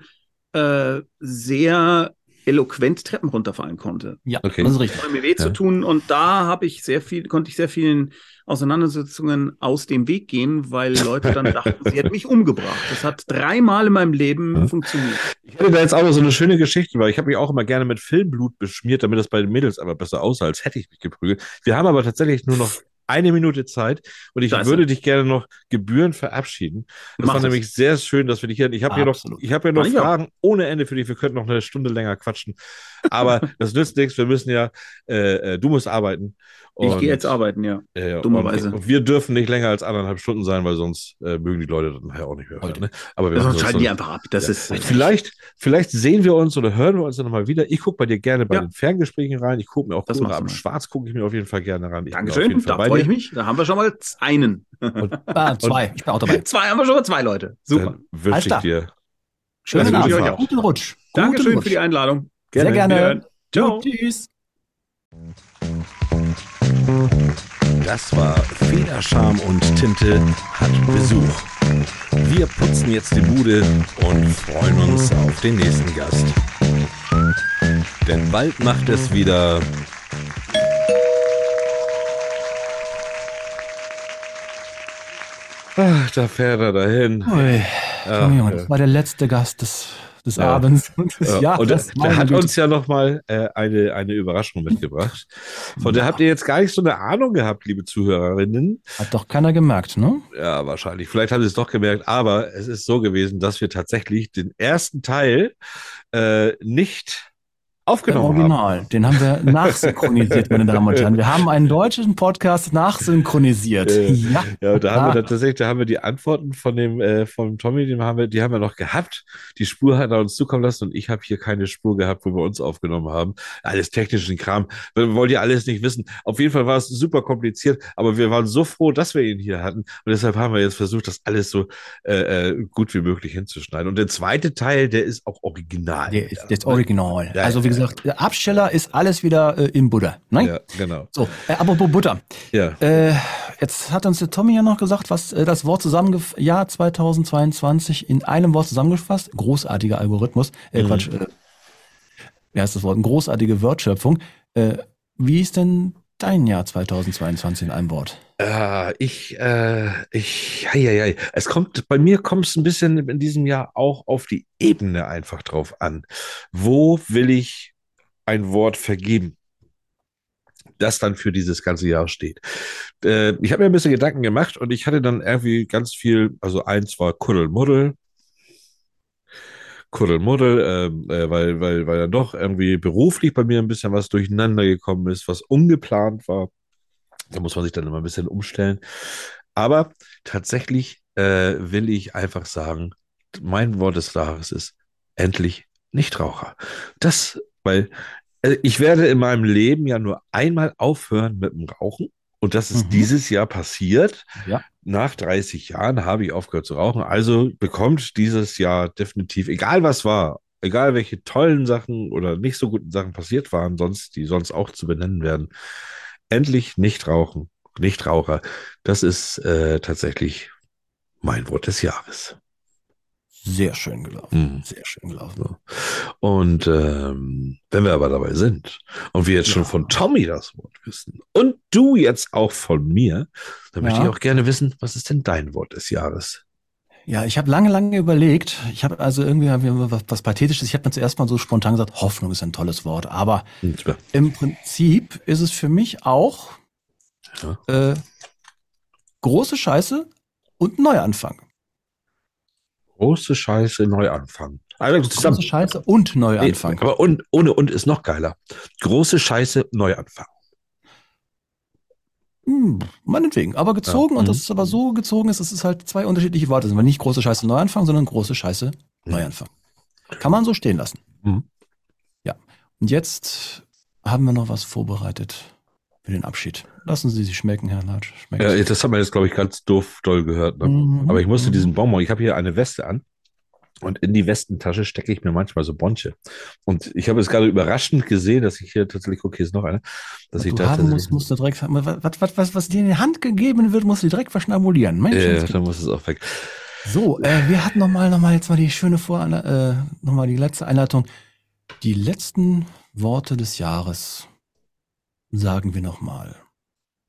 äh, sehr eloquent Treppen runterfallen konnte. Ja, Okay. das ist richtig. Ohne mir weh zu Ja. tun. Und da habe ich sehr viel, konnte ich sehr vielen Auseinandersetzungen aus dem Weg gehen, weil Leute dann [LAUGHS] dachten, sie hätten mich umgebracht. Das hat dreimal in meinem Leben Ja. funktioniert. Ich hatte da jetzt auch noch so eine schöne Geschichte, weil ich habe mich auch immer gerne mit Filmblut beschmiert, damit das bei den Mädels aber besser aussah, als hätte ich mich geprügelt. Wir haben aber tatsächlich nur noch eine Minute Zeit und ich würde dich gerne noch gebührend verabschieden. Das Mach war nämlich sehr schön, dass wir dich hier. Ich habe hier noch, ich habe hier noch ich auch. Fragen ohne Ende für dich. Wir könnten noch eine Stunde länger quatschen. Aber [LAUGHS] das nützt nichts. Wir müssen ja, äh, äh, du musst arbeiten. Ich Und- gehe jetzt arbeiten, ja. Ja, ja, dummerweise. Und, und wir dürfen nicht länger als anderthalb Stunden sein, weil sonst äh, mögen die Leute nachher auch nicht mehr. hören. Ne? Aber wir Sonst machen schalten die einfach ab. Das ja. ist Vielleicht, vielleicht sehen wir uns oder hören wir uns dann nochmal wieder. Ich gucke bei dir gerne bei Ja. den Ferngesprächen rein. Ich gucke mir auch Das du am. Schwarz gucke ich mir auf jeden Fall gerne ran. Ich bin auf Dankeschön, jeden Fall freue ich mich. Da haben wir schon mal einen. Ah, zwei. Ich bin auch dabei. [LAUGHS] Zwei haben wir schon mal zwei Leute. Super. Wünsche Alles ich klar. dir. Schönen Abend. euch auch. Guten Rutsch. Guten Dankeschön Rutsch. für die Einladung. Sehr gerne. Ciao. Tschüss. Das war Federscham und Tinte hat Besuch. Wir putzen jetzt die Bude und freuen uns auf den nächsten Gast. Denn bald macht es wieder Ach, da fährt er dahin. Ui, Junge, ja. das war der letzte Gast des, des Ja. Abends [LAUGHS] und des Ja, Jahres. und der, Meine der hat Güte. uns ja nochmal äh, eine, eine Überraschung mitgebracht. Von der habt ihr jetzt gar nicht so eine Ahnung gehabt, liebe Zuhörerinnen. Hat doch keiner gemerkt, ne? Ja, wahrscheinlich. Vielleicht haben sie es doch gemerkt, aber es ist so gewesen, dass wir tatsächlich den ersten Teil äh, nicht Der aufgenommen haben. Original. Den haben wir [LAUGHS] nachsynchronisiert, meine Damen und Herren. Wir haben einen deutschen Podcast nachsynchronisiert. Äh, ja. Ja, da haben wir Ah. tatsächlich, da haben wir die Antworten von dem, äh, von Tommy, den haben wir, die haben wir noch gehabt. Die Spur hat er uns zukommen lassen und ich habe hier keine Spur gehabt, wo wir uns aufgenommen haben. Alles technischen Kram. Wir wollt ihr alles nicht wissen. Auf jeden Fall war es super kompliziert, aber wir waren so froh, dass wir ihn hier hatten. Und deshalb haben wir jetzt versucht, das alles so äh, äh, gut wie möglich hinzuschneiden. Und der zweite Teil, der ist auch original. Der ist, der ist original. Also, wie gesagt, der Absteller ist alles wieder äh, im Butter. Ne? Ja, genau. So, äh, apropos Butter. Ja. Äh, jetzt hat uns der Tommy ja noch gesagt, was äh, das Wort zusammengefasst, Jahr 2022 in einem Wort zusammengefasst. Großartiger Algorithmus. Äh, Mhm. Quatsch. Äh, wie heißt das Wort? Eine großartige Wortschöpfung. Äh, wie ist denn dein Jahr 2022 in einem Wort? Äh, ich, äh, ich, hei, hei, hei. Es kommt, bei mir kommt es ein bisschen in diesem Jahr auch auf die Ebene einfach drauf an. Wo will ich ein Wort vergeben? Das dann für dieses ganze Jahr steht. Äh, ich habe mir ein bisschen Gedanken gemacht und ich hatte dann irgendwie ganz viel, also eins war Kuddelmuddel. Kuddelmuddel, ähm, äh, weil, weil, weil dann doch irgendwie beruflich bei mir ein bisschen was durcheinander gekommen ist, was ungeplant war. Da muss man sich dann immer ein bisschen umstellen. Aber tatsächlich äh, will ich einfach sagen, mein Wort des Jahres ist endlich Nichtraucher. Das, weil äh, ich werde in meinem Leben ja nur einmal aufhören mit dem Rauchen. Und das ist Mhm. dieses Jahr passiert. Ja. Nach 30 Jahren habe ich aufgehört zu rauchen. Also bekommt dieses Jahr definitiv, egal was war, egal welche tollen Sachen oder nicht so guten Sachen passiert waren, sonst, die sonst auch zu benennen werden, endlich nicht rauchen, nicht Raucher. Das ist äh, tatsächlich mein Wort des Jahres. Sehr schön gelaufen. Mhm. Sehr schön gelaufen. Und ähm, wenn wir aber dabei sind und wir jetzt schon Ja. von Tommy das Wort wissen und du jetzt auch von mir, dann möchte Ja. ich auch gerne wissen, was ist denn dein Wort des Jahres? Ja, ich habe lange, lange überlegt. Ich habe also irgendwie was, was Pathetisches. Ich habe mir zuerst mal so spontan gesagt, Hoffnung ist ein tolles Wort. Aber Und zwar- im Prinzip ist es für mich auch Ja. äh, große Scheiße und Neuanfang. Große Scheiße, Neuanfang. Also zusammen. Große Scheiße und Neuanfang. Nee, aber und, ohne und ist noch geiler. Große Scheiße, Neuanfang. Hm, meinetwegen. Aber gezogen, Ja, und mhm. das ist aber so gezogen ist, dass es halt zwei unterschiedliche Worte sind. Weil nicht große Scheiße Neuanfang, sondern große Scheiße Neuanfang. Kann man so stehen lassen. Mhm. Ja. Und jetzt haben wir noch was vorbereitet für den Abschied. Lassen Sie sich schmecken, Herr Latsch. Ja, das haben wir jetzt, glaube ich, ganz doof doll gehört. Ne? Mhm. Aber ich musste Mhm. diesen Bonbon, ich habe hier eine Weste an Und in die Westentasche stecke ich mir manchmal so Bonche. Und ich habe es gerade überraschend gesehen, dass ich hier tatsächlich, okay, ist noch eine, dass ich du da haben musst, musst du direkt, was, was, was, was dir in die Hand gegeben wird, musst du direkt verschnabulieren. Ja, dann muss es auch weg. So, äh, wir hatten noch mal, noch mal jetzt mal die schöne Vor, äh, noch mal die letzte Einleitung. Die letzten Worte des Jahres sagen wir noch mal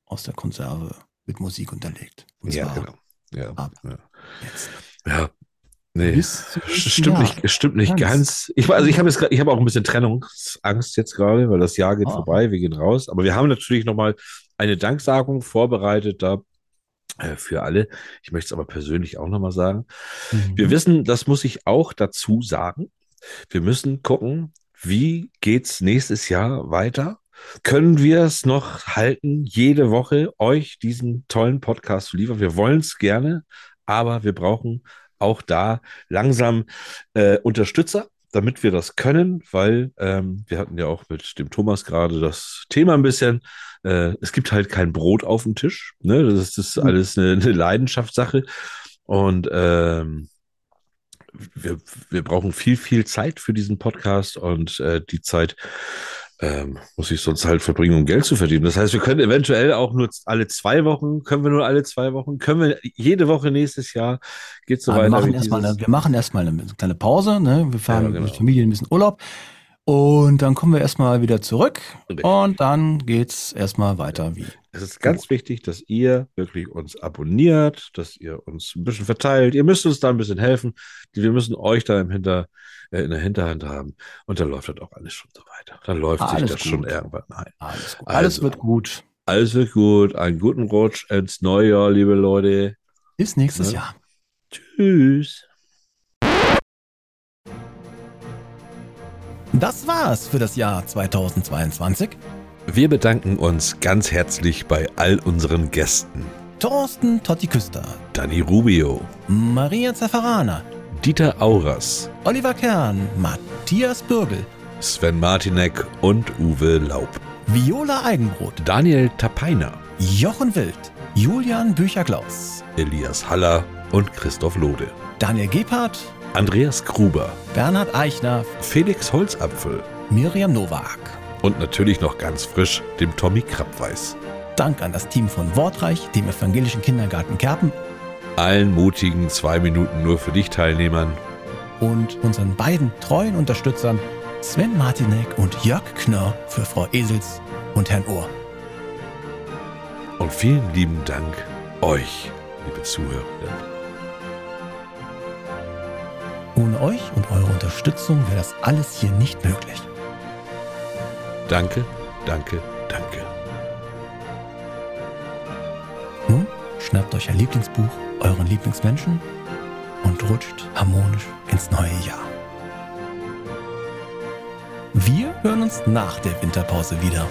aus der Konserve mit Musik unterlegt. Und Ja, zwar genau. Ja, ab ja. jetzt. ja. Nee. Stimmt Jahr. nicht, stimmt nicht Ganz. ganz. Ich, also ich habe jetzt, grad- ich habe auch ein bisschen Trennungsangst jetzt gerade, weil das Jahr geht Ah. vorbei, wir gehen raus. Aber wir haben natürlich nochmal eine Danksagung vorbereitet da äh, für alle. Ich möchte es aber persönlich auch nochmal sagen. Mhm. Wir wissen, das muss ich auch dazu sagen. Wir müssen gucken, wie geht's nächstes Jahr weiter? Können wir es noch halten, jede Woche euch diesen tollen Podcast zu liefern? Wir wollen es gerne, aber wir brauchen auch da langsam äh, Unterstützer, damit wir das können, weil ähm, wir hatten ja auch mit dem Thomas gerade das Thema ein bisschen. Äh, es gibt halt kein Brot auf dem Tisch. Ne? Das ist alles eine, eine Leidenschaftssache. Und ähm, wir, wir brauchen viel, viel Zeit für diesen Podcast und äh, die Zeit ähm, muss ich sonst halt verbringen, um Geld zu verdienen. Das heißt, wir können eventuell auch nur alle zwei Wochen, können wir nur alle zwei Wochen, können wir jede Woche nächstes Jahr, geht so Aber wir weiter. machen wie erstmal eine, wir machen erstmal eine kleine Pause. Ne? Wir fahren Ja, genau. mit Familie ein bisschen Urlaub. Und dann kommen wir erstmal wieder zurück. Und dann geht's erstmal weiter wie. Es ist ganz wichtig, dass ihr wirklich uns abonniert, dass ihr uns ein bisschen verteilt. Ihr müsst uns da ein bisschen helfen. Wir müssen euch da im Hinter, äh, in der Hinterhand haben. Und dann läuft das auch alles schon so weiter. Dann läuft sich Alles das gut. schon irgendwann ein. Alles gut. Also. Alles wird gut. Alles wird gut. Einen guten Rutsch ins neue Jahr, liebe Leute. Bis nächstes Ja. Jahr. Tschüss. Das war's für das Jahr 2022. Wir bedanken uns ganz herzlich bei all unseren Gästen. Thorsten Totti Küster, Danny Rubio, Maria Zaffarana, Dieter Auras, Oliver Kern, Matthias Bürgel, Sven Martinek und Uwe Laub. Viola Eigenbrot, Daniel Tapeiner, Jochen Wild, Julian Bücher-Klaus, Elias Haller und Christoph Lode. Daniel Gebhardt, Andreas Gruber, Bernhard Eichner, Felix Holzapfel Miriam Nowak. und natürlich noch ganz frisch dem Tommy Krabweis. Dank an das Team von Wortreich, dem evangelischen Kindergarten Kerpen Allen mutigen zwei Minuten nur für dich Teilnehmern. und unseren beiden treuen Unterstützern Sven Martinek und Jörg Knörr für Frau Esels und Herrn Ohr. Und vielen lieben Dank euch, liebe Zuhörenden. Ohne euch und eure Unterstützung wäre das alles hier nicht möglich. Danke, danke, danke. Nun schnappt euch ein Lieblingsbuch, euren Lieblingsmenschen und rutscht harmonisch ins neue Jahr. Wir hören uns nach der Winterpause wieder.